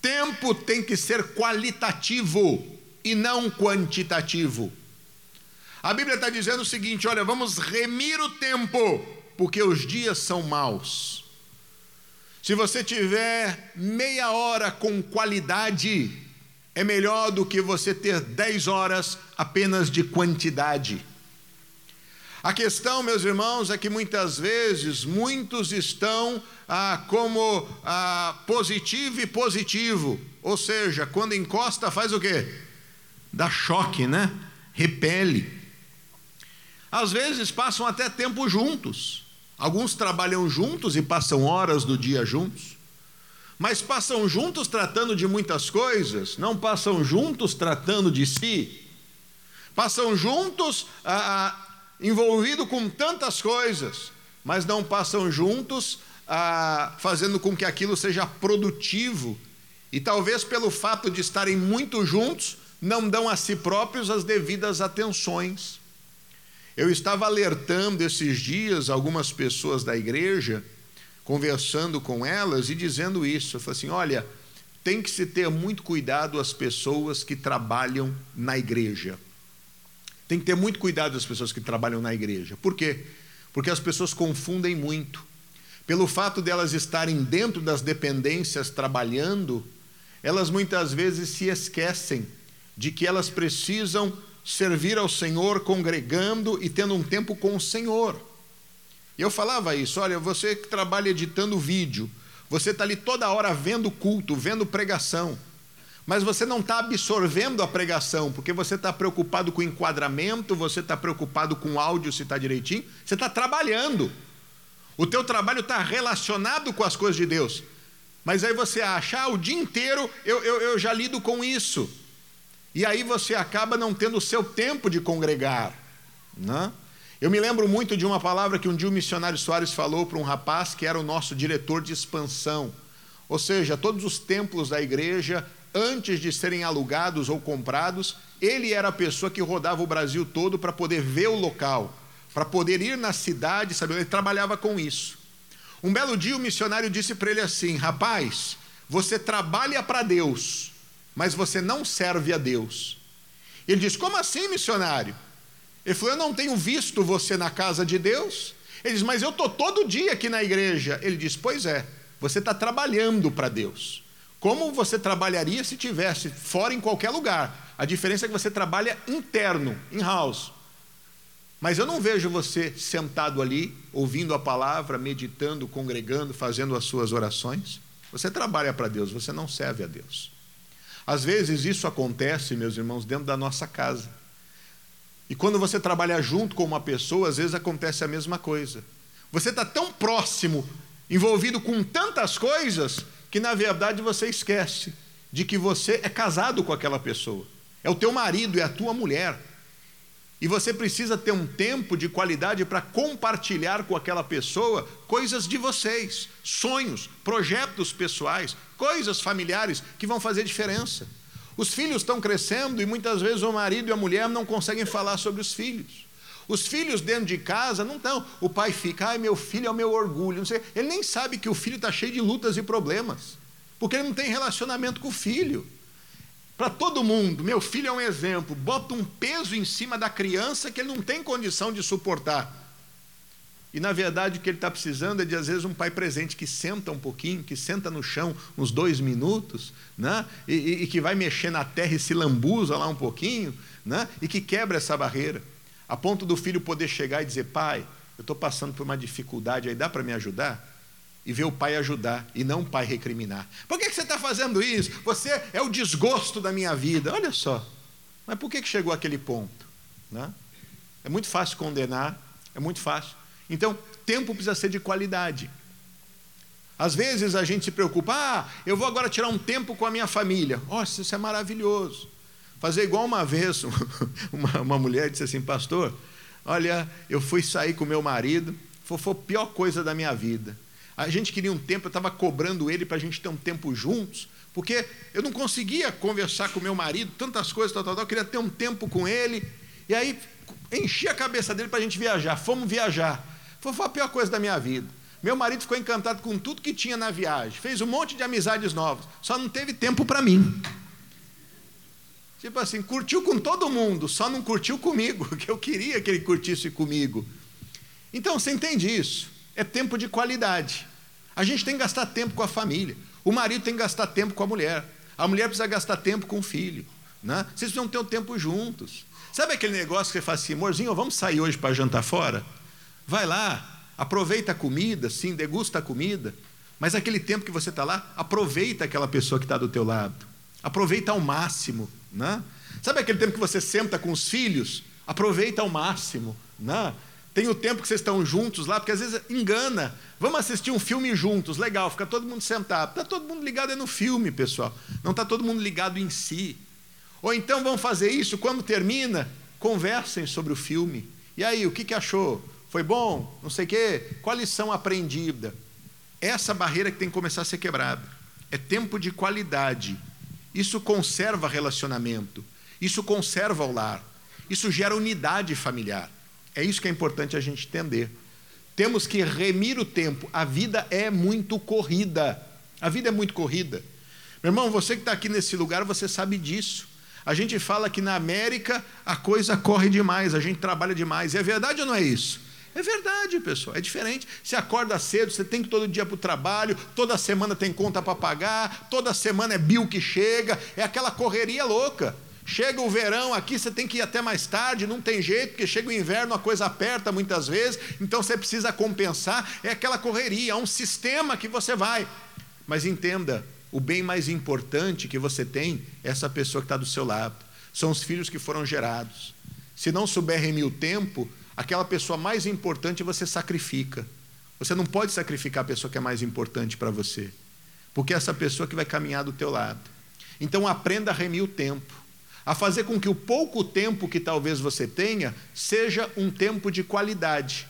Tempo tem que ser qualitativo e não quantitativo. A Bíblia está dizendo o seguinte: olha, vamos remir o tempo, porque os dias são maus. Se você tiver meia hora com qualidade, é melhor do que você ter dez horas apenas de quantidade. A questão, meus irmãos, é que muitas vezes muitos estão ah, como ah, positivo e positivo, ou seja, quando encosta faz o quê? Dá choque, né? Repele. Às vezes passam até tempo juntos. Alguns trabalham juntos e passam horas do dia juntos. Mas passam juntos tratando de muitas coisas, não passam juntos tratando de si. Passam juntos ah, envolvido com tantas coisas, mas não passam juntos ah, fazendo com que aquilo seja produtivo. E talvez pelo fato de estarem muito juntos, não dão a si próprios as devidas atenções. Eu estava alertando esses dias algumas pessoas da igreja, conversando com elas e dizendo isso. Eu falei assim: olha, tem que se ter muito cuidado as pessoas que trabalham na igreja. Tem que ter muito cuidado das pessoas que trabalham na igreja. Por quê? Porque as pessoas confundem muito. Pelo fato de elas estarem dentro das dependências trabalhando, elas muitas vezes se esquecem de que elas precisam servir ao Senhor congregando e tendo um tempo com o Senhor. Eu falava isso, olha, você que trabalha editando vídeo, você está ali toda hora vendo culto, vendo pregação mas você não está absorvendo a pregação, porque você está preocupado com o enquadramento, você está preocupado com o áudio se está direitinho, você está trabalhando. O teu trabalho está relacionado com as coisas de Deus. Mas aí você acha, ah, o dia inteiro eu, eu, eu já lido com isso. E aí você acaba não tendo o seu tempo de congregar. Né? Eu me lembro muito de uma palavra que um dia o missionário Soares falou para um rapaz que era o nosso diretor de expansão. Ou seja, todos os templos da igreja antes de serem alugados ou comprados, ele era a pessoa que rodava o Brasil todo para poder ver o local, para poder ir na cidade, sabe? Ele trabalhava com isso. Um belo dia o missionário disse para ele assim: Rapaz, você trabalha para Deus, mas você não serve a Deus. Ele disse: Como assim, missionário? Ele falou: Eu não tenho visto você na casa de Deus. Ele disse: Mas eu estou todo dia aqui na igreja. Ele disse: Pois é, você está trabalhando para Deus. Como você trabalharia se tivesse fora em qualquer lugar? A diferença é que você trabalha interno, in house. Mas eu não vejo você sentado ali, ouvindo a palavra, meditando, congregando, fazendo as suas orações. Você trabalha para Deus, você não serve a Deus. Às vezes isso acontece, meus irmãos, dentro da nossa casa. E quando você trabalha junto com uma pessoa, às vezes acontece a mesma coisa. Você está tão próximo, envolvido com tantas coisas, que na verdade você esquece de que você é casado com aquela pessoa. É o teu marido, é a tua mulher. E você precisa ter um tempo de qualidade para compartilhar com aquela pessoa coisas de vocês, sonhos, projetos pessoais, coisas familiares que vão fazer diferença. Os filhos estão crescendo e muitas vezes o marido e a mulher não conseguem falar sobre os filhos. Os filhos dentro de casa não estão. O pai fica, ai, meu filho é o meu orgulho. Não sei. Ele nem sabe que o filho está cheio de lutas e problemas, porque ele não tem relacionamento com o filho. Para todo mundo, meu filho é um exemplo. Bota um peso em cima da criança que ele não tem condição de suportar. E na verdade o que ele está precisando é de às vezes um pai presente que senta um pouquinho, que senta no chão uns dois minutos, né? e, e, e que vai mexer na terra e se lambuza lá um pouquinho, né? e que quebra essa barreira, a ponto do filho poder chegar e dizer: pai, eu estou passando por uma dificuldade aí, dá para me ajudar? E ver o pai ajudar e não o pai recriminar. Por que, que você está fazendo isso? Você é o desgosto da minha vida. Olha só, mas por que, que chegou aquele ponto? Né? É muito fácil condenar, é muito fácil. Então, tempo precisa ser de qualidade. Às vezes a gente se preocupa, ah, eu vou agora tirar um tempo com a minha família. Nossa, isso é maravilhoso. Fazer igual uma vez, uma, uma mulher disse assim, pastor, olha, eu fui sair com meu marido, foi, foi a pior coisa da minha vida. A gente queria um tempo, eu estava cobrando ele para a gente ter um tempo juntos, porque eu não conseguia conversar com meu marido, tantas coisas, tal, tal, tal, eu queria ter um tempo com ele, e aí enchi a cabeça dele para a gente viajar, fomos viajar. Foi, a pior coisa da minha vida. Meu marido ficou encantado com tudo que tinha na viagem, fez um monte de amizades novas, só não teve tempo para mim. Tipo assim, curtiu com todo mundo, só não curtiu comigo, que eu queria que ele curtisse comigo. Então, você entende isso? É tempo de qualidade. A gente tem que gastar tempo com a família. O marido tem que gastar tempo com a mulher. A mulher precisa gastar tempo com o filho. Né? Vocês precisam ter o um tempo juntos. Sabe aquele negócio que você fala assim, amorzinho, vamos sair hoje para jantar fora? Vai lá, aproveita a comida, sim, degusta a comida, mas aquele tempo que você está lá, aproveita aquela pessoa que está do teu lado. Aproveita ao máximo. Né? Sabe aquele tempo que você senta com os filhos? Aproveita ao máximo. Né? Tem o tempo que vocês estão juntos lá, porque às vezes engana. Vamos assistir um filme juntos, legal, fica todo mundo sentado. Está todo mundo ligado no filme, pessoal. Não está todo mundo ligado em si. Ou então vamos fazer isso, quando termina, conversem sobre o filme. E aí, o que, que achou? Foi bom? Não sei o quê? Qual a lição aprendida? Essa barreira que tem que começar a ser quebrada. É tempo de qualidade. Isso conserva relacionamento. Isso conserva o lar. Isso gera unidade familiar. É isso que é importante a gente entender. Temos que remir o tempo. A vida é muito corrida. A vida é muito corrida. Meu irmão, você que está aqui nesse lugar, você sabe disso. A gente fala que na América a coisa corre demais, a gente trabalha demais. É verdade ou não é isso? É verdade, pessoal, é diferente. Você acorda cedo, você tem que todo dia para o trabalho, toda semana tem conta para pagar, toda semana é bill que chega, é aquela correria louca. Chega o verão aqui, você tem que ir até mais tarde, não tem jeito, porque chega o inverno, a coisa aperta muitas vezes, então você precisa compensar. É aquela correria, é um sistema que você vai. Mas entenda, o bem mais importante que você tem é essa pessoa que está do seu lado. São os filhos que foram gerados. Se não souber remir o tempo, aquela pessoa mais importante você sacrifica. Você não pode sacrificar a pessoa que é mais importante para você, porque é essa pessoa que vai caminhar do teu lado. Então aprenda a remir o tempo, a fazer com que o pouco tempo que talvez você tenha seja um tempo de qualidade.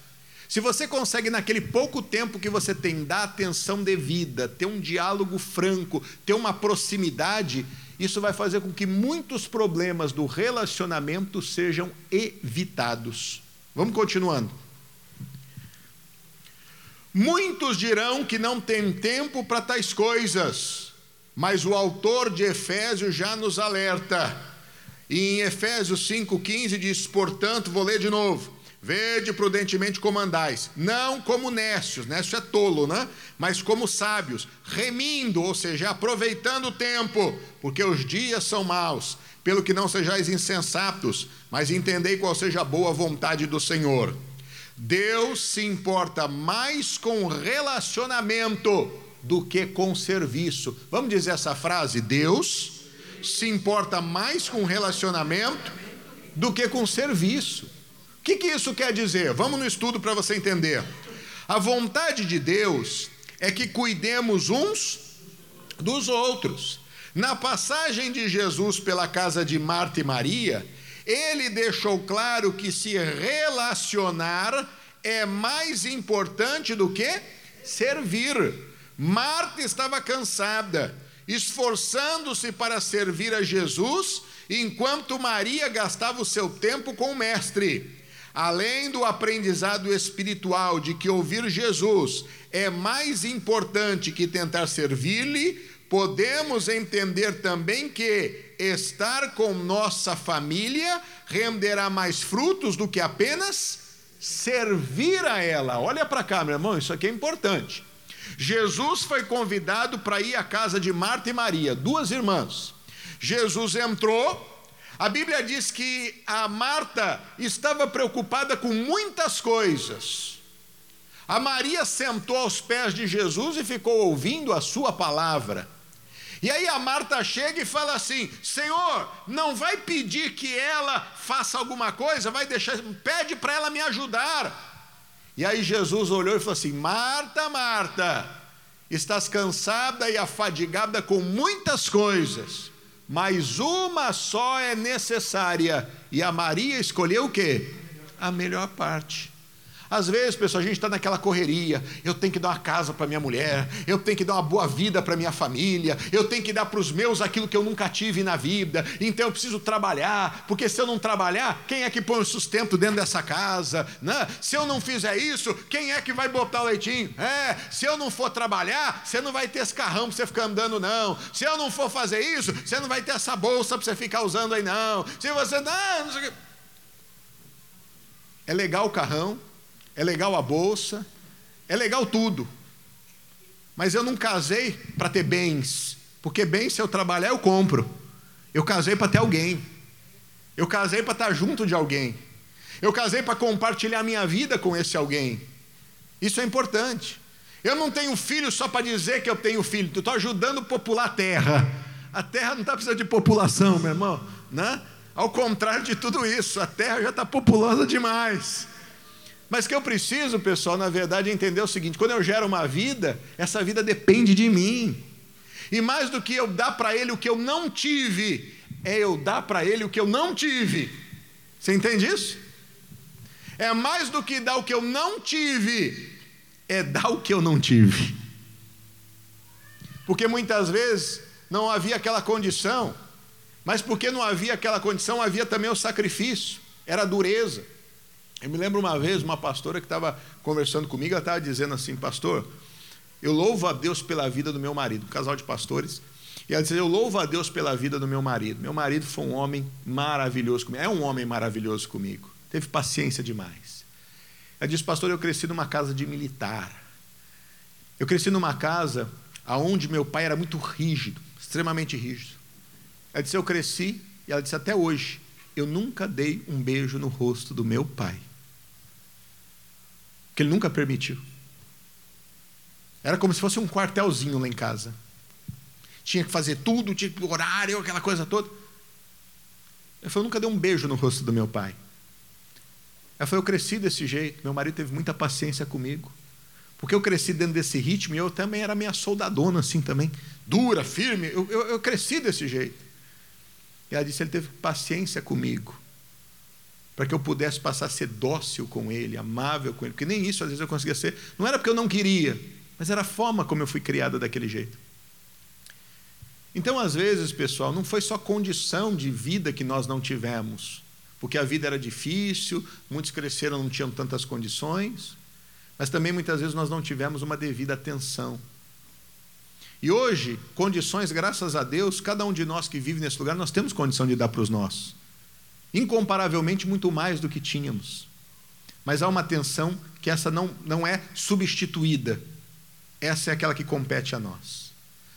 Se você consegue, naquele pouco tempo que você tem, dar atenção devida, ter um diálogo franco, ter uma proximidade, isso vai fazer com que muitos problemas do relacionamento sejam evitados. Vamos continuando. Muitos dirão que não tem tempo para tais coisas, mas o autor de Efésios já nos alerta. E em Efésios 5,15 diz: Portanto, vou ler de novo. Vede prudentemente como andais, não como necios, nécio é tolo, né? Mas como sábios, remindo, ou seja, aproveitando o tempo, porque os dias são maus pelo que não sejais insensatos, mas entendei qual seja a boa vontade do Senhor. Deus se importa mais com relacionamento do que com serviço. Vamos dizer essa frase? Deus se importa mais com relacionamento do que com serviço. O que, que isso quer dizer? Vamos no estudo para você entender. A vontade de Deus é que cuidemos uns dos outros. Na passagem de Jesus pela casa de Marta e Maria, ele deixou claro que se relacionar é mais importante do que servir. Marta estava cansada, esforçando-se para servir a Jesus, enquanto Maria gastava o seu tempo com o Mestre. Além do aprendizado espiritual de que ouvir Jesus é mais importante que tentar servir-lhe, podemos entender também que estar com nossa família renderá mais frutos do que apenas servir a ela. Olha para cá, meu irmão, isso aqui é importante. Jesus foi convidado para ir à casa de Marta e Maria, duas irmãs. Jesus entrou, a Bíblia diz que a Marta estava preocupada com muitas coisas. A Maria sentou aos pés de Jesus e ficou ouvindo a sua palavra. E aí a Marta chega e fala assim: Senhor, não vai pedir que ela faça alguma coisa, vai deixar, pede para ela me ajudar. E aí Jesus olhou e falou assim: Marta, Marta, estás cansada e afadigada com muitas coisas, mas uma só é necessária. E a Maria escolheu o quê? A melhor parte. Às vezes, pessoal, a gente está naquela correria. Eu tenho que dar uma casa para minha mulher, eu tenho que dar uma boa vida para minha família, eu tenho que dar para os meus aquilo que eu nunca tive na vida. Então eu preciso trabalhar, porque se eu não trabalhar, quem é que põe o sustento dentro dessa casa? Né? Se eu não fizer isso, quem é que vai botar o leitinho? É, se eu não for trabalhar, você não vai ter esse carrão para você ficar andando, não. Se eu não for fazer isso, você não vai ter essa bolsa para você ficar usando aí, não. Se você não, não sei o que. É legal o carrão, é legal a bolsa, é legal tudo. Mas eu não casei para ter bens, porque bens, se eu trabalhar, eu compro. Eu casei para ter alguém. Eu casei para estar junto de alguém. Eu casei para compartilhar minha vida com esse alguém. Isso é importante. Eu não tenho filho só para dizer que eu tenho filho. Eu estou ajudando a popular a terra. A terra não está precisando de população, meu irmão. Né? Ao contrário de tudo isso, a terra já está populosa demais. Mas que eu preciso, pessoal, na verdade, entender o seguinte: quando eu gero uma vida, essa vida depende de mim. E mais do que eu dar para ele o que eu não tive, é eu dar para ele o que eu não tive. Você entende isso? É mais do que dar o que eu não tive, é dar o que eu não tive. Porque muitas vezes não havia aquela condição, mas porque não havia aquela condição, havia também o sacrifício, era dureza. Eu me lembro uma vez, uma pastora que estava conversando comigo, ela estava dizendo assim, pastor, eu louvo a Deus pela vida do meu marido, um casal de pastores, e ela dizia, eu louvo a Deus pela vida do meu marido. Meu marido foi um homem maravilhoso comigo, é um homem maravilhoso comigo, teve paciência demais. Ela disse, pastor, eu cresci numa casa de militar. Eu cresci numa casa onde meu pai era muito rígido, extremamente rígido. Ela disse, eu cresci, e ela disse, até hoje, eu nunca dei um beijo no rosto do meu pai que ele nunca permitiu. Era como se fosse um quartelzinho lá em casa. Tinha que fazer tudo, tinha que horário, aquela coisa toda. Falei, eu nunca dei um beijo no rosto do meu pai. Ela falou, eu cresci desse jeito. Meu marido teve muita paciência comigo. Porque eu cresci dentro desse ritmo e eu também era minha soldadona assim também. Dura, firme. Eu, eu, eu cresci desse jeito. E ela disse, ele teve paciência comigo para que eu pudesse passar a ser dócil com ele, amável com ele, porque nem isso às vezes eu conseguia ser. Não era porque eu não queria, mas era a forma como eu fui criada daquele jeito. Então, às vezes, pessoal, não foi só condição de vida que nós não tivemos, porque a vida era difícil, muitos cresceram, não tinham tantas condições, mas também muitas vezes nós não tivemos uma devida atenção. E hoje, condições, graças a Deus, cada um de nós que vive nesse lugar, nós temos condição de dar para os nossos incomparavelmente muito mais do que tínhamos. Mas há uma atenção que essa não, não é substituída. Essa é aquela que compete a nós.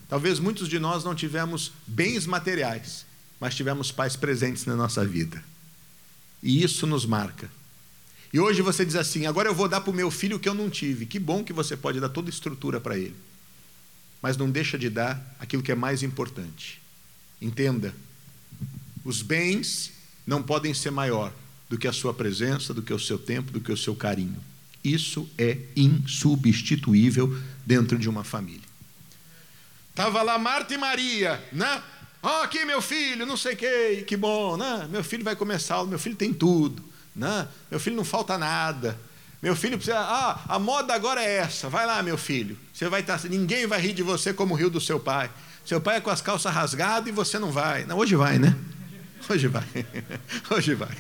Talvez muitos de nós não tivemos bens materiais, mas tivemos pais presentes na nossa vida. E isso nos marca. E hoje você diz assim: agora eu vou dar para o meu filho o que eu não tive. Que bom que você pode dar toda a estrutura para ele. Mas não deixa de dar aquilo que é mais importante. Entenda: os bens não podem ser maior do que a sua presença, do que o seu tempo, do que o seu carinho. Isso é insubstituível dentro de uma família. Tava lá Marta e Maria, né? Ó, oh, aqui meu filho, não sei o que, que bom, né? Meu filho vai começar aula, meu filho tem tudo, né? Meu filho não falta nada. Meu filho precisa, ah, a moda agora é essa. Vai lá, meu filho. Você vai estar, ninguém vai rir de você como riu do seu pai. Seu pai é com as calças rasgadas e você não vai. Não, hoje vai, né? Hoje vai. Hoje vai.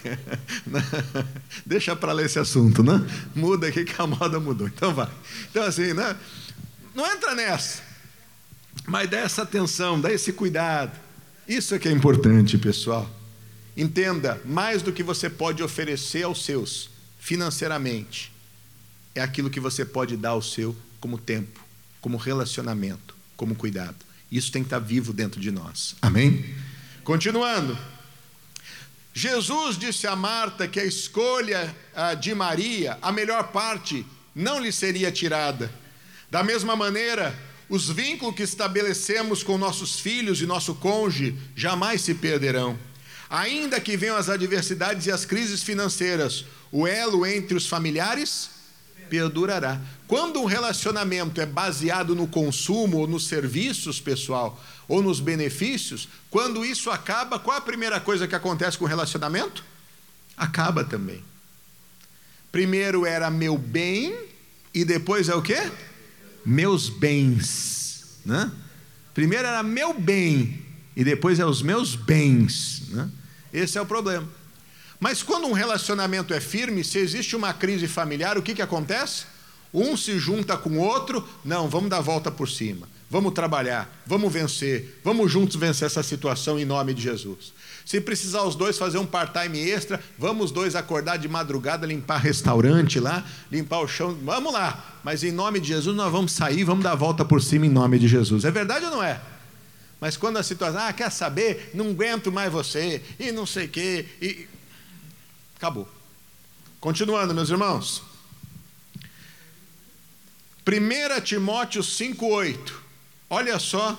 Deixa para ler esse assunto, né? Muda aqui que a moda mudou. Então vai. Então, assim, né? Não entra nessa. Mas dá essa atenção, dá esse cuidado. Isso é que é importante, pessoal. Entenda, mais do que você pode oferecer aos seus, financeiramente, é aquilo que você pode dar ao seu como tempo, como relacionamento, como cuidado. Isso tem que estar vivo dentro de nós. Amém? Continuando. Jesus disse a Marta que a escolha de Maria, a melhor parte, não lhe seria tirada. Da mesma maneira, os vínculos que estabelecemos com nossos filhos e nosso cônjuge jamais se perderão. Ainda que venham as adversidades e as crises financeiras, o elo entre os familiares perdurará. Quando um relacionamento é baseado no consumo ou nos serviços, pessoal, ou nos benefícios, quando isso acaba, qual a primeira coisa que acontece com o relacionamento? Acaba também. Primeiro era meu bem e depois é o quê? Meus bens, né? Primeiro era meu bem e depois é os meus bens, né? Esse é o problema. Mas quando um relacionamento é firme, se existe uma crise familiar, o que, que acontece? Um se junta com o outro, não, vamos dar volta por cima, vamos trabalhar, vamos vencer, vamos juntos vencer essa situação em nome de Jesus. Se precisar os dois fazer um part-time extra, vamos os dois acordar de madrugada, limpar restaurante lá, limpar o chão, vamos lá. Mas em nome de Jesus nós vamos sair, vamos dar a volta por cima em nome de Jesus. É verdade ou não é? Mas quando a situação, ah, quer saber? Não aguento mais você, e não sei o quê, e Acabou. Continuando, meus irmãos. 1 Timóteo 5,8. Olha só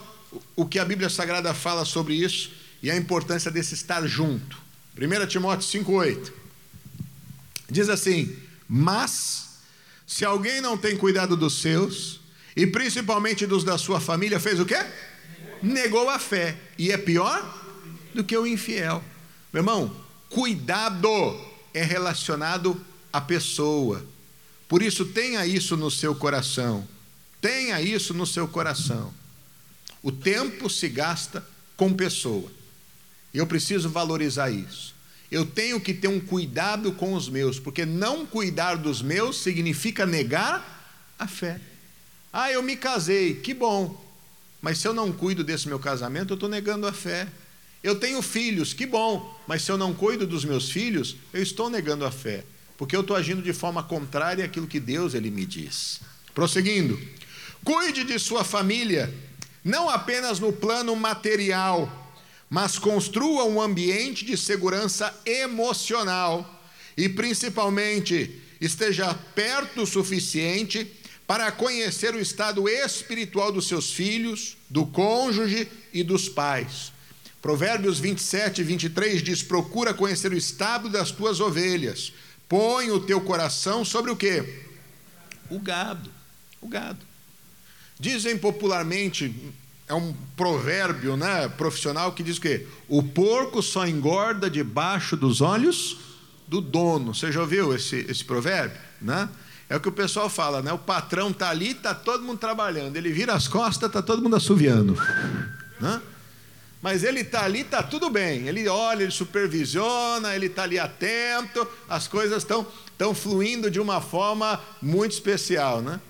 o que a Bíblia Sagrada fala sobre isso e a importância desse estar junto. 1 Timóteo 5,8. Diz assim: Mas, se alguém não tem cuidado dos seus, e principalmente dos da sua família, fez o quê? Negou a fé. E é pior do que o infiel. Meu irmão, cuidado é relacionado à pessoa. Por isso, tenha isso no seu coração. Tenha isso no seu coração. O tempo se gasta com pessoa. Eu preciso valorizar isso. Eu tenho que ter um cuidado com os meus, porque não cuidar dos meus significa negar a fé. Ah, eu me casei, que bom. Mas se eu não cuido desse meu casamento, eu estou negando a fé. Eu tenho filhos, que bom, mas se eu não cuido dos meus filhos, eu estou negando a fé, porque eu estou agindo de forma contrária àquilo que Deus ele me diz. Prosseguindo, cuide de sua família, não apenas no plano material, mas construa um ambiente de segurança emocional e, principalmente, esteja perto o suficiente para conhecer o estado espiritual dos seus filhos, do cônjuge e dos pais. Provérbios 27 e 23 diz: Procura conhecer o estado das tuas ovelhas. Põe o teu coração sobre o quê? O gado. O gado. Dizem popularmente, é um provérbio né, profissional que diz que o porco só engorda debaixo dos olhos do dono. Você já ouviu esse, esse provérbio? Né? É o que o pessoal fala, né? O patrão está ali, está todo mundo trabalhando. Ele vira as costas, está todo mundo assoviando. Né? Mas ele está ali, está tudo bem. Ele olha, ele supervisiona, ele está ali atento, as coisas estão fluindo de uma forma muito especial, né?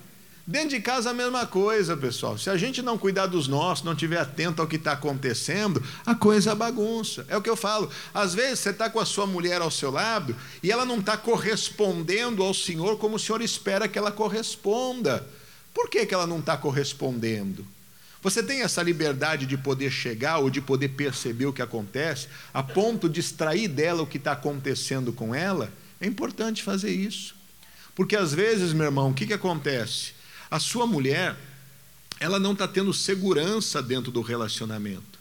Dentro de casa a mesma coisa, pessoal. Se a gente não cuidar dos nossos, não estiver atento ao que está acontecendo, a coisa bagunça. É o que eu falo. Às vezes você está com a sua mulher ao seu lado e ela não está correspondendo ao Senhor como o Senhor espera que ela corresponda. Por que, que ela não está correspondendo? Você tem essa liberdade de poder chegar ou de poder perceber o que acontece, a ponto de extrair dela o que está acontecendo com ela? É importante fazer isso. Porque às vezes, meu irmão, o que, que acontece? A sua mulher, ela não está tendo segurança dentro do relacionamento.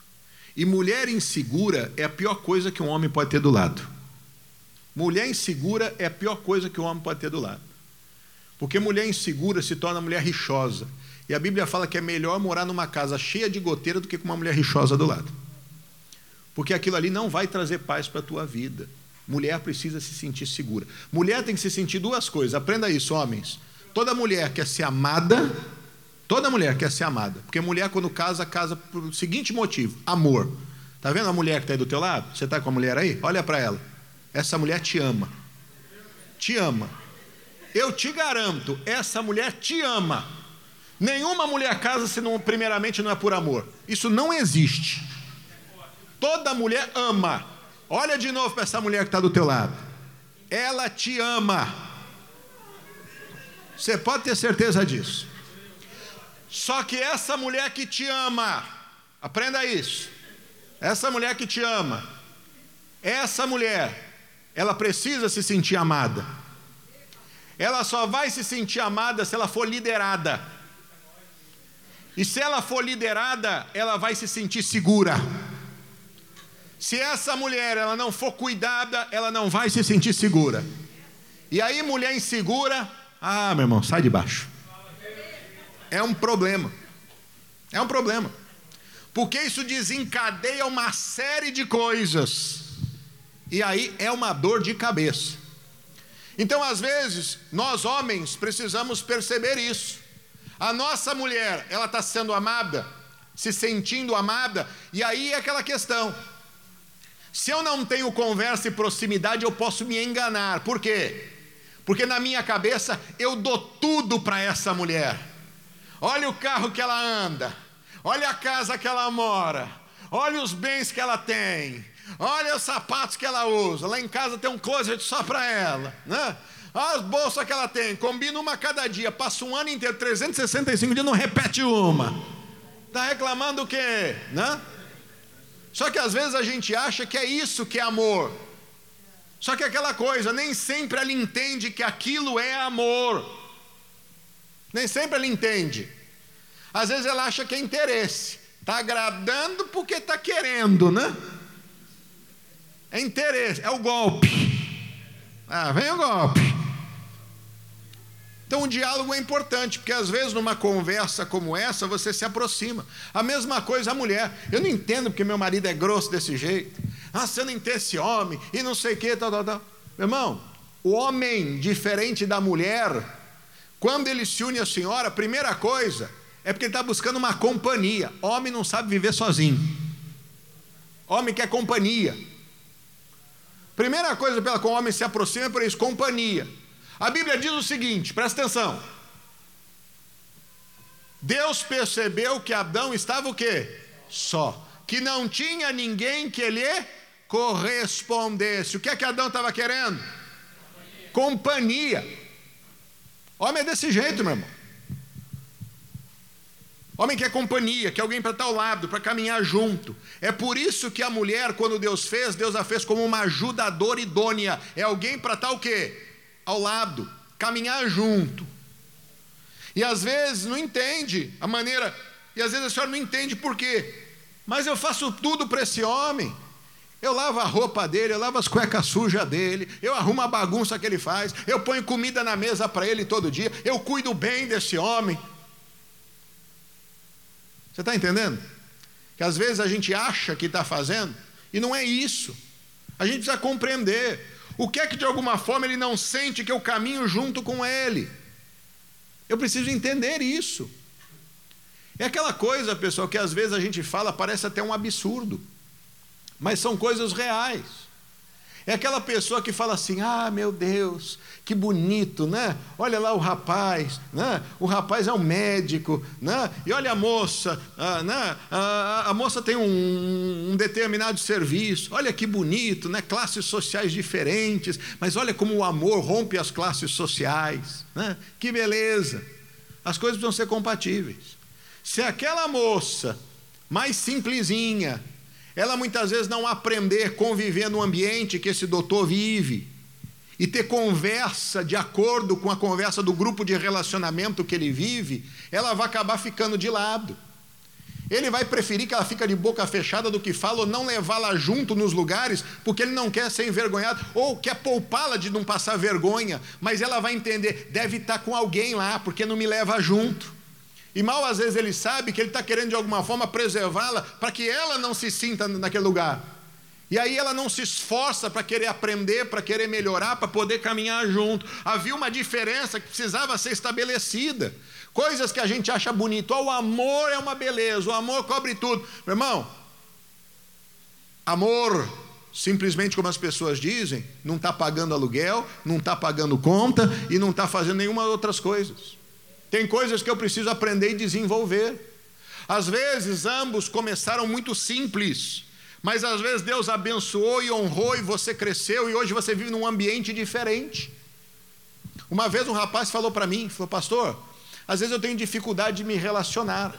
E mulher insegura é a pior coisa que um homem pode ter do lado. Mulher insegura é a pior coisa que um homem pode ter do lado. Porque mulher insegura se torna mulher rixosa. E a Bíblia fala que é melhor morar numa casa cheia de goteira do que com uma mulher rixosa do lado. Porque aquilo ali não vai trazer paz para a tua vida. Mulher precisa se sentir segura. Mulher tem que se sentir duas coisas. Aprenda isso, homens. Toda mulher quer ser amada. Toda mulher quer ser amada. Porque mulher, quando casa, casa por seguinte motivo: amor. Tá vendo a mulher que está aí do teu lado? Você está com a mulher aí? Olha para ela. Essa mulher te ama. Te ama. Eu te garanto, essa mulher te ama. Nenhuma mulher casa se não, primeiramente não é por amor. Isso não existe. Toda mulher ama. Olha de novo para essa mulher que está do teu lado. Ela te ama. Você pode ter certeza disso. Só que essa mulher que te ama, aprenda isso. Essa mulher que te ama, essa mulher, ela precisa se sentir amada. Ela só vai se sentir amada se ela for liderada. E se ela for liderada, ela vai se sentir segura. Se essa mulher ela não for cuidada, ela não vai se sentir segura. E aí, mulher insegura, ah, meu irmão, sai de baixo. É um problema. É um problema. Porque isso desencadeia uma série de coisas. E aí é uma dor de cabeça. Então, às vezes, nós homens precisamos perceber isso. A nossa mulher, ela está sendo amada, se sentindo amada, e aí é aquela questão. Se eu não tenho conversa e proximidade, eu posso me enganar. Por quê? Porque na minha cabeça eu dou tudo para essa mulher. Olha o carro que ela anda, olha a casa que ela mora, olha os bens que ela tem, olha os sapatos que ela usa. Lá em casa tem um closet só para ela, né? As bolsas que ela tem, combina uma cada dia, passa um ano inteiro, 365 dias, não repete uma. Está reclamando o quê? Né? Só que às vezes a gente acha que é isso que é amor. Só que aquela coisa, nem sempre ela entende que aquilo é amor. Nem sempre ela entende. Às vezes ela acha que é interesse. Está agradando porque está querendo, né? É interesse, é o golpe. Ah, vem o golpe. Então o diálogo é importante, porque às vezes numa conversa como essa você se aproxima. A mesma coisa a mulher. Eu não entendo porque meu marido é grosso desse jeito. Ah, você não entende esse homem e não sei o que, tal, tal, tal. Meu irmão, o homem diferente da mulher, quando ele se une à senhora, a primeira coisa é porque ele está buscando uma companhia. Homem não sabe viver sozinho. Homem quer companhia. Primeira coisa pela qual o homem se aproxima é por isso, companhia. A Bíblia diz o seguinte, presta atenção. Deus percebeu que Adão estava o quê? Só. Que não tinha ninguém que lhe correspondesse. O que é que Adão estava querendo? Companhia. Homem é desse jeito, meu irmão. Homem quer companhia, quer alguém para estar ao lado, para caminhar junto. É por isso que a mulher, quando Deus fez, Deus a fez como uma ajudadora idônea. É alguém para estar o quê? Ao lado, caminhar junto. E às vezes não entende a maneira, e às vezes a senhora não entende por quê. Mas eu faço tudo para esse homem. Eu lavo a roupa dele, eu lavo as cuecas sujas dele, eu arrumo a bagunça que ele faz, eu ponho comida na mesa para ele todo dia, eu cuido bem desse homem. Você está entendendo? Que às vezes a gente acha que está fazendo e não é isso. A gente precisa compreender o que é que de alguma forma ele não sente que eu caminho junto com ele. Eu preciso entender isso. É aquela coisa, pessoal, que às vezes a gente fala, parece até um absurdo, mas são coisas reais. É aquela pessoa que fala assim: ah, meu Deus, que bonito, né? Olha lá o rapaz, né? O rapaz é um médico, né? E olha a moça, ah, né? a, a moça tem um, um, determinado serviço. Olha que bonito, né? Classes sociais diferentes, mas olha como o amor rompe as classes sociais, né? Que beleza! As coisas precisam ser compatíveis. Se aquela moça mais simplesinha, ela muitas vezes não aprender conviver no ambiente que esse doutor vive e ter conversa de acordo com a conversa do grupo de relacionamento que ele vive, ela vai acabar ficando de lado. Ele vai preferir que ela fique de boca fechada do que fala, ou não levá-la junto nos lugares, porque ele não quer ser envergonhado, ou quer poupá-la de não passar vergonha, mas ela vai entender, deve estar com alguém lá, porque não me leva junto. E mal às vezes ele sabe que ele está querendo de alguma forma preservá-la para que ela não se sinta naquele lugar. E aí ela não se esforça para querer aprender, para querer melhorar, para poder caminhar junto. Havia uma diferença que precisava ser estabelecida. Coisas que a gente acha bonito. Oh, o amor é uma beleza, o amor cobre tudo. Meu irmão, amor, simplesmente como as pessoas dizem, não está pagando aluguel, não está pagando conta e não está fazendo nenhuma outras coisas. Tem coisas que eu preciso aprender e desenvolver. Às vezes ambos começaram muito simples, mas às vezes Deus abençoou e honrou e você cresceu e hoje você vive num ambiente diferente. Uma vez um rapaz falou para mim, falou, pastor, às vezes eu tenho dificuldade de me relacionar.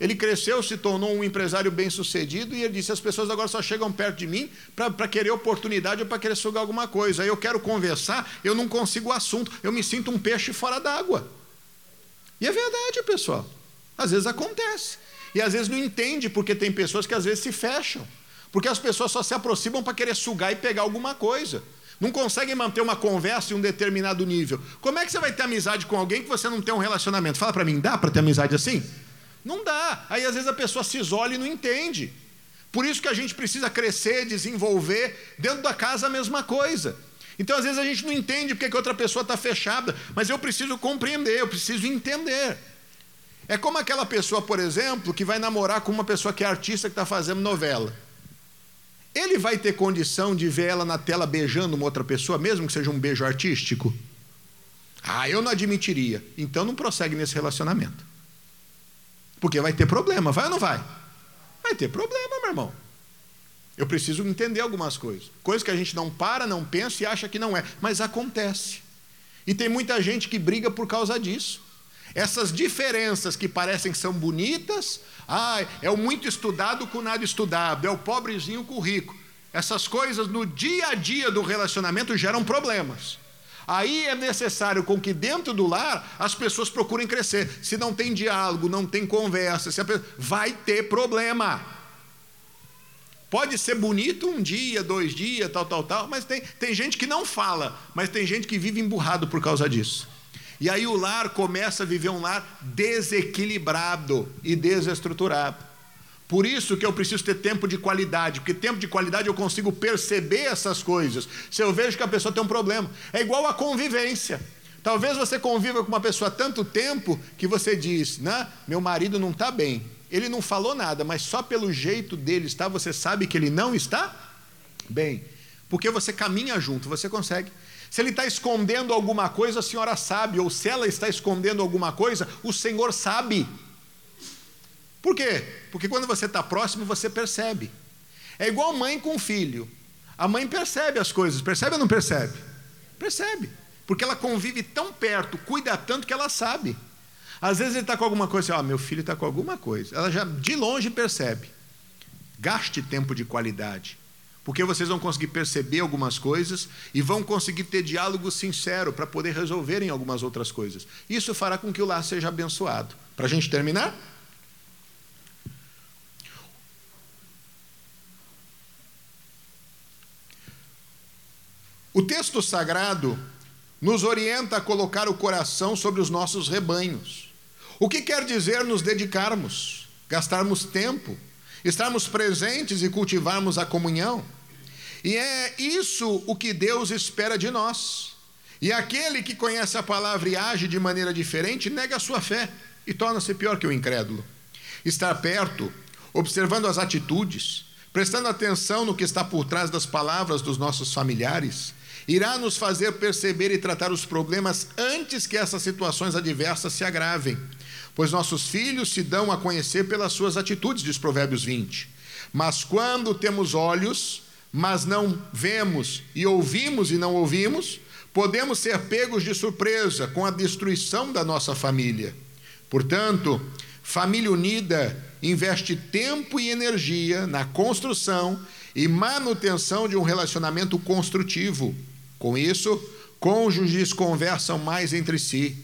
Ele cresceu, se tornou um empresário bem-sucedido e ele disse: as pessoas agora só chegam perto de mim para querer oportunidade ou para querer sugar alguma coisa. Aí eu quero conversar, eu não consigo o assunto, eu me sinto um peixe fora d'água. E é verdade, pessoal. Às vezes acontece. E às vezes não entende, porque tem pessoas que às vezes se fecham. Porque as pessoas só se aproximam para querer sugar e pegar alguma coisa. Não conseguem manter uma conversa em um determinado nível. Como é que você vai ter amizade com alguém que você não tem um relacionamento? Fala para mim, dá para ter amizade assim? Não dá. Aí às vezes a pessoa se isola e não entende. Por isso que a gente precisa crescer, desenvolver. Dentro da casa a mesma coisa. Então às vezes a gente não entende porque que outra pessoa está fechada, mas eu preciso compreender, eu preciso entender. É como aquela pessoa, por exemplo, que vai namorar com uma pessoa que é artista que está fazendo novela. Ele vai ter condição de ver ela na tela beijando uma outra pessoa, mesmo que seja um beijo artístico? Ah, eu não admitiria. Então não prossegue nesse relacionamento. Porque vai ter problema, vai ou não vai? Vai ter problema, meu irmão. Eu preciso entender algumas coisas. Coisas que a gente não para, não pensa e acha que não é, mas acontece. E tem muita gente que briga por causa disso. Essas diferenças que parecem que são bonitas, ah, é o muito estudado com nada estudado, é o pobrezinho com o rico. Essas coisas no dia a dia do relacionamento geram problemas. Aí é necessário com que dentro do lar as pessoas procurem crescer. Se não tem diálogo, não tem conversa, pessoa... vai ter problema. Pode ser bonito um dia, dois dias, tal, tal, tal, mas tem, tem gente que não fala, mas tem gente que vive emburrado por causa disso. E aí o lar começa a viver um lar desequilibrado e desestruturado. Por isso que eu preciso ter tempo de qualidade, porque tempo de qualidade eu consigo perceber essas coisas. Se eu vejo que a pessoa tem um problema, é igual a convivência. Talvez você conviva com uma pessoa tanto tempo que você diz, né? Meu marido não está bem. Ele não falou nada, mas só pelo jeito dele está, você sabe que ele não está bem. Porque você caminha junto, você consegue. Se ele está escondendo alguma coisa, a senhora sabe, ou se ela está escondendo alguma coisa, o Senhor sabe. Por quê? Porque quando você está próximo, você percebe. É igual mãe com filho. A mãe percebe as coisas, percebe ou não percebe? Percebe. Porque ela convive tão perto, cuida tanto que ela sabe. Às vezes ele está com alguma coisa, ó, meu filho está com alguma coisa. Ela já de longe percebe. Gaste tempo de qualidade. Porque vocês vão conseguir perceber algumas coisas e vão conseguir ter diálogo sincero para poder resolverem algumas outras coisas. Isso fará com que o lar seja abençoado. Para a gente terminar? O texto sagrado nos orienta a colocar o coração sobre os nossos rebanhos. O que quer dizer nos dedicarmos, gastarmos tempo, estarmos presentes e cultivarmos a comunhão? E é isso o que Deus espera de nós. E aquele que conhece a palavra e age de maneira diferente nega a sua fé e torna-se pior que o incrédulo. Estar perto, observando as atitudes, prestando atenção no que está por trás das palavras dos nossos familiares, irá nos fazer perceber e tratar os problemas antes que essas situações adversas se agravem, pois nossos filhos se dão a conhecer pelas suas atitudes, diz Provérbios 20. Mas quando temos olhos, mas não vemos, e ouvimos e não ouvimos, podemos ser pegos de surpresa com a destruição da nossa família. Portanto, família unida investe tempo e energia na construção e manutenção de um relacionamento construtivo com isso, cônjuges conversam mais entre si,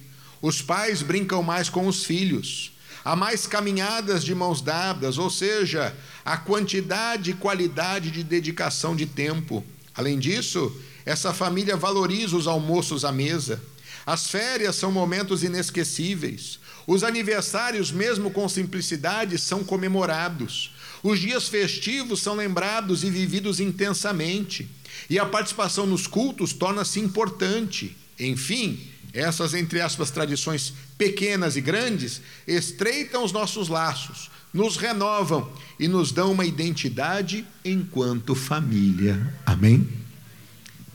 os pais brincam mais com os filhos, há mais caminhadas de mãos dadas, ou seja, a quantidade e qualidade de dedicação de tempo. Além disso, essa família valoriza os almoços à mesa. As férias são momentos inesquecíveis. Os aniversários, mesmo com simplicidade, são comemorados. Os dias festivos são lembrados e vividos intensamente. E a participação nos cultos torna-se importante. Enfim, essas, entre aspas, tradições pequenas e grandes estreitam os nossos laços, nos renovam e nos dão uma identidade enquanto família. Amém?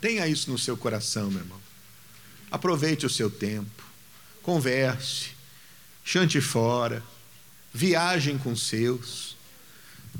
Tenha isso no seu coração, meu irmão. Aproveite o seu tempo, converse, chante fora, viajem com seus,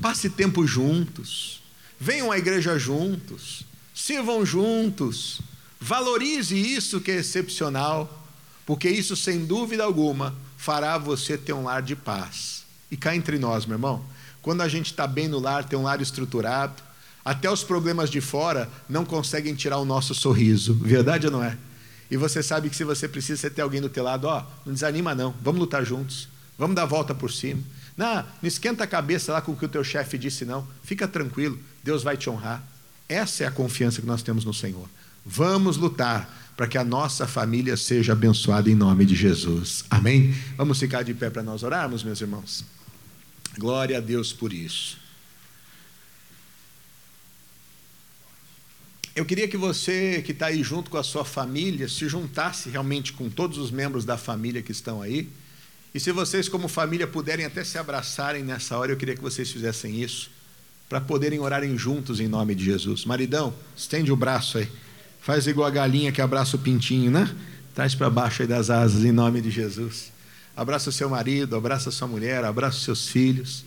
passe tempo juntos, venham à igreja juntos, sirvam juntos, Valorize isso que é excepcional, porque isso, sem dúvida alguma, fará você ter um lar de paz. E cá entre nós, meu irmão, quando a gente está bem no lar, tem um lar estruturado, até os problemas de fora não conseguem tirar o nosso sorriso. Verdade ou não é? E você sabe que se você precisa ter alguém do teu lado, ó, não desanima não, vamos lutar juntos, vamos dar a volta por cima. Não, não esquenta a cabeça lá com o que o teu chefe disse, não. Fica tranquilo, Deus vai te honrar. Essa é a confiança que nós temos no Senhor. Vamos lutar para que a nossa família seja abençoada em nome de Jesus. Amém? Vamos ficar de pé para nós orarmos, meus irmãos. Glória a Deus por isso. Eu queria que você que está aí junto com a sua família se juntasse realmente com todos os membros da família que estão aí. E se vocês, como família, puderem até se abraçarem nessa hora, eu queria que vocês fizessem isso, para poderem orarem juntos em nome de Jesus. Maridão, estende o braço aí. Faz igual a galinha que abraça o pintinho, né? Traz para baixo aí das asas em nome de Jesus. Abraça o seu marido, abraça a sua mulher, abraça os seus filhos.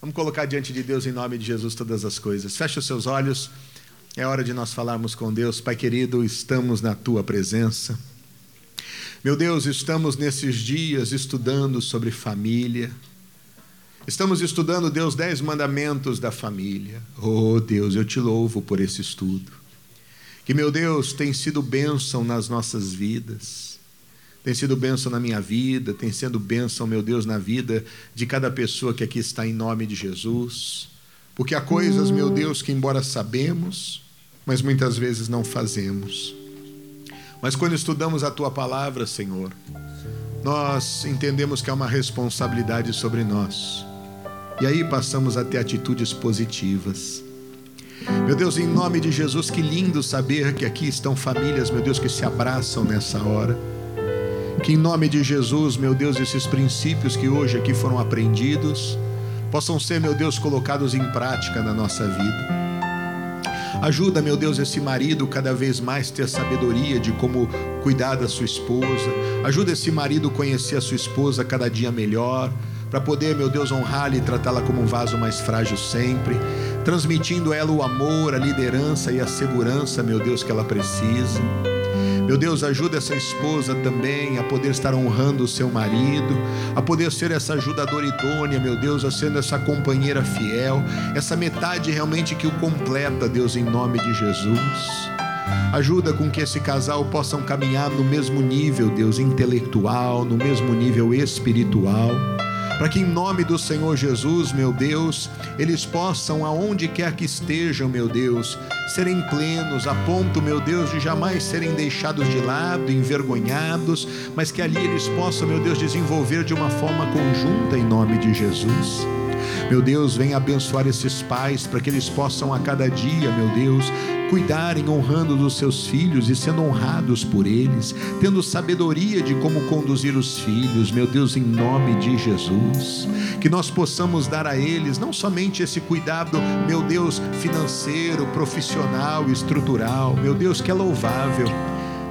Vamos colocar diante de Deus em nome de Jesus todas as coisas. Feche os seus olhos. É hora de nós falarmos com Deus. Pai querido, estamos na tua presença. Meu Deus, estamos nesses dias estudando sobre família. Estamos estudando, Deus, dez mandamentos da família. Oh, Deus, eu te louvo por esse estudo. Que, meu Deus, tem sido bênção nas nossas vidas. Tem sido bênção na minha vida, tem sido bênção, meu Deus, na vida de cada pessoa que aqui está em nome de Jesus. Porque há coisas, meu Deus, que embora sabemos, mas muitas vezes não fazemos. Mas quando estudamos a tua palavra, Senhor, nós entendemos que há uma responsabilidade sobre nós. E aí passamos a ter atitudes positivas. Meu Deus, em nome de Jesus, que lindo saber que aqui estão famílias, meu Deus, que se abraçam nessa hora. Que em nome de Jesus, meu Deus, esses princípios que hoje aqui foram aprendidos, possam ser, meu Deus, colocados em prática na nossa vida. Ajuda, meu Deus, esse marido cada vez mais ter sabedoria de como cuidar da sua esposa. Ajuda esse marido a conhecer a sua esposa cada dia melhor, para poder, meu Deus, honrá-la e tratá-la como um vaso mais frágil sempre, transmitindo a ela o amor, a liderança e a segurança, meu Deus, que ela precisa. Meu Deus, ajuda essa esposa também a poder estar honrando o seu marido, a poder ser essa ajudadora idônea, meu Deus, a sendo essa companheira fiel, essa metade realmente que o completa, Deus, em nome de Jesus. Ajuda com que esse casal possam caminhar no mesmo nível, Deus, intelectual, no mesmo nível espiritual para que em nome do Senhor Jesus, meu Deus, eles possam, aonde quer que estejam, meu Deus, serem plenos, a ponto, meu Deus, de jamais serem deixados de lado, envergonhados, mas que ali eles possam, meu Deus, desenvolver de uma forma conjunta em nome de Jesus. Meu Deus, vem abençoar esses pais para que eles possam a cada dia, meu Deus, cuidarem honrando dos seus filhos e sendo honrados por eles, tendo sabedoria de como conduzir os filhos, meu Deus, em nome de Jesus. Que nós possamos dar a eles não somente esse cuidado, meu Deus, financeiro, profissional, estrutural, meu Deus, que é louvável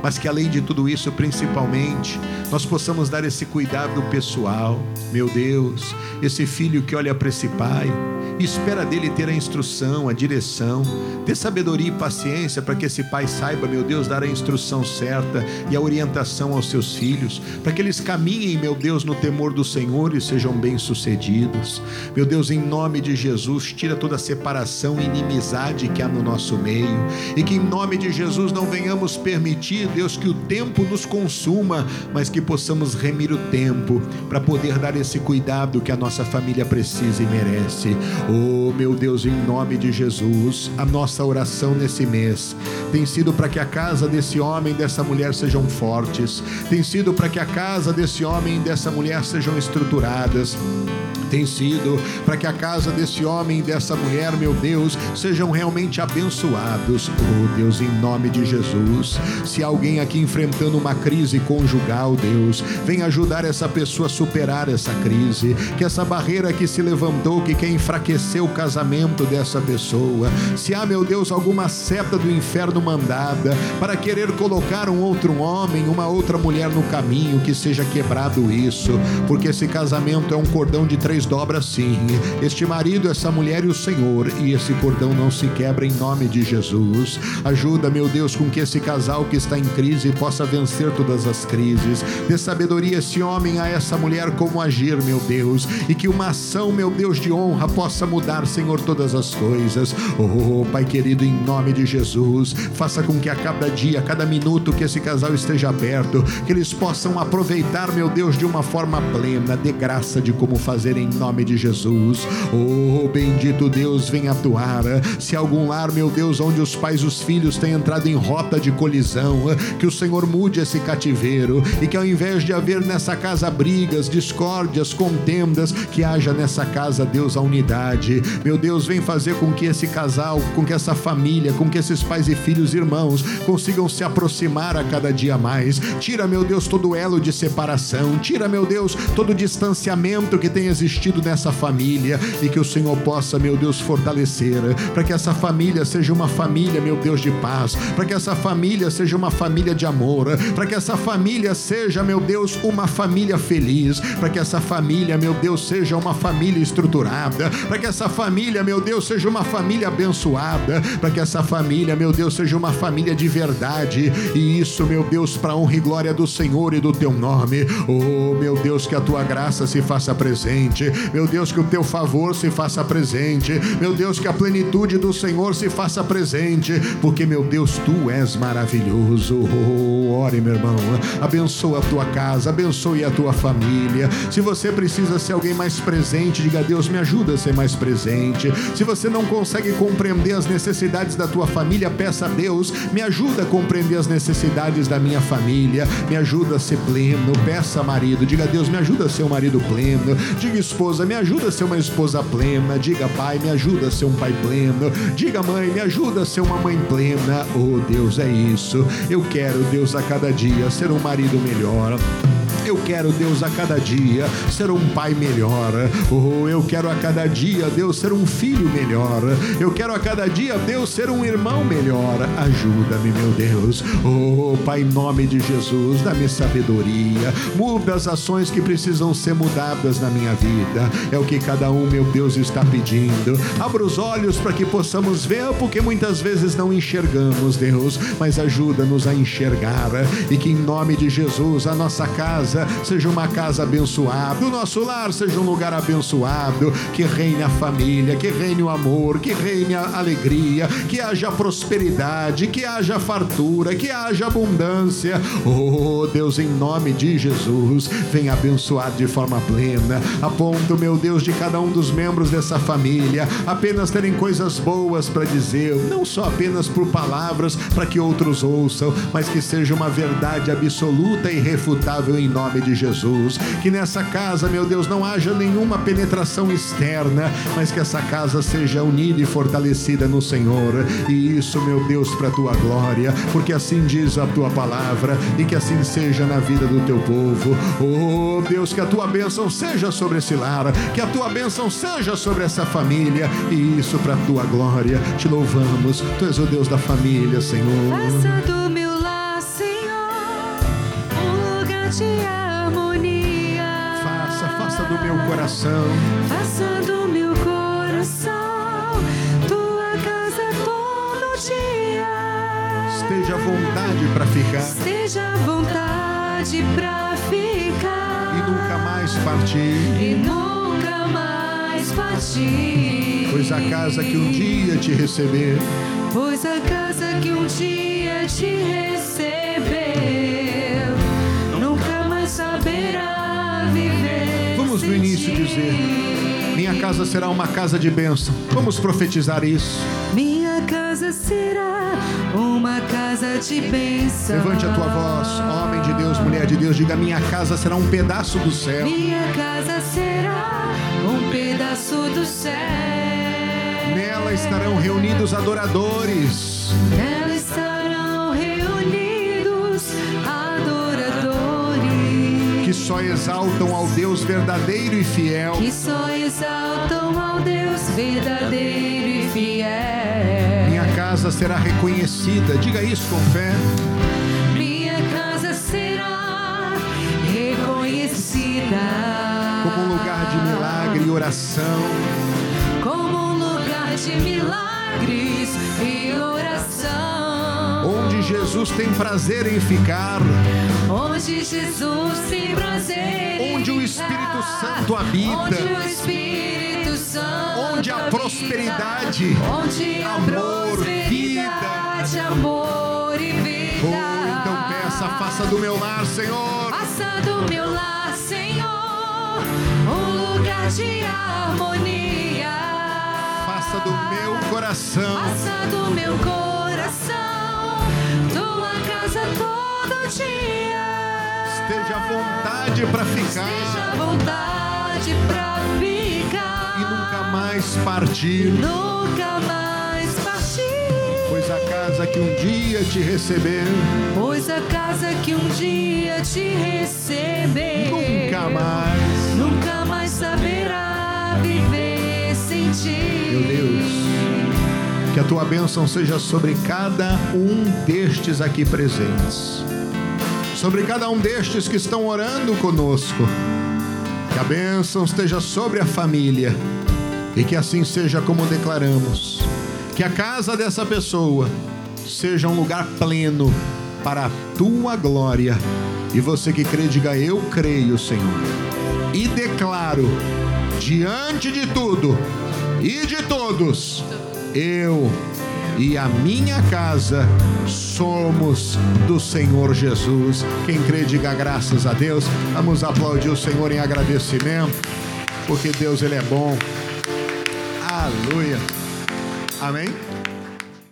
mas que além de tudo isso, principalmente, nós possamos dar esse cuidado pessoal. Meu Deus, esse filho que olha para esse pai, e espera dele ter a instrução, a direção, ter sabedoria e paciência para que esse pai saiba, meu Deus, dar a instrução certa e a orientação aos seus filhos, para que eles caminhem, meu Deus, no temor do Senhor e sejam bem-sucedidos. Meu Deus, em nome de Jesus, tira toda a separação e inimizade que há no nosso meio, e que em nome de Jesus não venhamos permitir, Deus, que o tempo nos consuma, mas que possamos remir o tempo para poder dar esse cuidado que a nossa família precisa e merece. Oh, meu Deus, em nome de Jesus, a nossa oração nesse mês tem sido para que a casa desse homem e dessa mulher sejam fortes, tem sido para que a casa desse homem e dessa mulher sejam estruturadas tem sido para que a casa desse homem e dessa mulher, meu Deus, sejam realmente abençoados. Oh Deus, em nome de Jesus. Se há alguém aqui enfrentando uma crise conjugal, Deus. Vem ajudar essa pessoa a superar essa crise. Que essa barreira que se levantou, que quer enfraquecer o casamento dessa pessoa. Se há, meu Deus, alguma seta do inferno mandada para querer colocar um outro homem, uma outra mulher no caminho, que seja quebrado isso. Porque esse casamento é um cordão de três dobras, sim. Este marido, essa mulher e o Senhor. E esse cordão não se quebra em nome de Jesus. Ajuda, meu Deus, com que esse casal que está em crise possa vencer todas as crises. Dê sabedoria a esse homem, a essa mulher, como agir, meu Deus. E que uma ação, meu Deus, de honra possa mudar, Senhor, todas as coisas. Oh, Pai querido, em nome de Jesus, faça com que a cada dia, a cada minuto que esse casal esteja aberto, que eles possam aproveitar, meu Deus, de uma forma plena, de graça de como fazer em nome de Jesus. Oh, bendito Deus, venha atuar. Se algum lar, meu Deus, onde os pais e os filhos têm entrado em rota de colisão, que o Senhor mude esse cativeiro e que ao invés de haver nessa casa brigas, discórdias, contendas, que haja nessa casa, Deus, a unidade. Meu Deus, vem fazer com que esse casal, com que essa família, com que esses pais e filhos irmãos consigam se aproximar a cada dia mais. Tira, meu Deus, todo elo de separação. Tira, meu Deus, todo distanciamento que tem existido nessa família e que o Senhor possa, meu Deus, fortalecer para que essa família seja uma família, meu Deus, de paz, para que essa família seja uma família de amor, para que essa família seja, meu Deus, uma família feliz, para que essa família, meu Deus, seja uma família estruturada, para que essa família, meu Deus, seja uma família abençoada, para que essa família, meu Deus, seja uma família de verdade, e isso, meu Deus, para honra e glória do Senhor e do teu nome. Oh, meu Deus, que a tua graça se faça presente, meu Deus, que o teu favor se faça presente, meu Deus, que a plenitude do Senhor se faça presente, porque, meu Deus, tu és maravilhoso. Oh, ore, meu irmão, abençoa a tua casa, abençoe a tua família. Se você precisa ser alguém mais presente, diga: Deus, me ajuda a ser mais presente. Se você não consegue compreender as necessidades da tua família, peça a Deus, me ajuda a compreender as necessidades da minha família, me ajuda a ser pleno. Peça marido, diga: Deus, me ajuda a ser um marido pleno. Diga esposa, me ajuda a ser uma esposa plena. Diga pai, me ajuda a ser um pai pleno. Diga mãe, me ajuda a ser uma mãe plena. Oh Deus, é isso. Eu quero, Deus, a cada dia ser um marido melhor. Eu quero, Deus, a cada dia ser um pai melhor. Oh, eu quero a cada dia, Deus, ser um filho melhor. Eu quero a cada dia, Deus, ser um irmão melhor. Ajuda-me, meu Deus. Oh, Pai, em nome de Jesus, dá-me sabedoria. Muda as ações que precisam ser mudadas na minha vida. É o que cada um, meu Deus, está pedindo. Abra os olhos para que possamos ver, porque muitas vezes não enxergamos, Deus, mas ajuda-nos a enxergar. E que em nome de Jesus, a nossa casa casa seja uma casa abençoada, o nosso lar seja um lugar abençoado, que reine a família, que reine o amor, que reine a alegria, que haja prosperidade, que haja fartura, que haja abundância. Oh, Deus, em nome de Jesus, venha abençoar de forma plena. Aponto, meu Deus, de cada um dos membros dessa família, apenas terem coisas boas para dizer, não só apenas por palavras para que outros ouçam, mas que seja uma verdade absoluta e irrefutável em nós nome de Jesus. Que nessa casa, meu Deus, não haja nenhuma penetração externa, mas que essa casa seja unida e fortalecida no Senhor. E isso, meu Deus, para tua glória, porque assim diz a tua palavra e que assim seja na vida do teu povo. Oh, Deus, que a tua bênção seja sobre esse lar, que a tua bênção seja sobre essa família e isso para tua glória. Te louvamos. Tu és o Deus da família, Senhor. Faça do meu de harmonia. Faça, faça do meu coração. Faça do meu coração tua casa todo dia. Esteja à vontade para ficar Esteja à vontade pra ficar e nunca mais partir. e nunca mais partir. Pois a casa que um dia te receber Pois a casa que um dia te recebeu no sem início dizer: Minha casa será uma casa de bênção. Vamos profetizar isso. Minha casa será uma casa de bênção. Levante a tua voz, homem de Deus, mulher de Deus, diga: Minha casa será um pedaço do céu. Minha casa será um pedaço do céu. Nela estarão reunidos adoradores. Nela só exaltam ao Deus verdadeiro e fiel. que só exaltam ao Deus verdadeiro e fiel. Minha casa será reconhecida, diga isso com fé. Minha casa será reconhecida Como um lugar de milagre e oração. como um lugar de milagres e oração. Onde Jesus tem prazer em ficar. Onde Jesus tem prazer. Onde o Espírito. Santo habita. Onde o Espírito Santo Onde a prosperidade, Onde a amor, prosperidade, amor e vida. Oh, então peça, faça do meu lar, Senhor. Faça do meu lar, Senhor, um lugar de harmonia. Faça do meu coração Faça do meu coração tua casa todo dia. Esteja à vontade para Esteja à ficar vontade pra ficar. e nunca mais partir. Nunca mais partir. Pois a casa que um dia te receber Pois a casa que um dia te receber nunca mais. nunca mais saberá viver sem ti. Meu Deus, que a tua bênção seja sobre cada um destes aqui presentes, sobre cada um destes que estão orando conosco. Que a bênção esteja sobre a família e que assim seja como declaramos. Que a casa dessa pessoa seja um lugar pleno para a tua glória. E você que crê, diga: Eu creio, Senhor. E declaro diante de tudo e de todos, eu e a minha casa somos do Senhor Jesus. Quem crê, diga graças a Deus. Vamos aplaudir o Senhor em agradecimento, porque Deus ele é bom. Aleluia. Amém.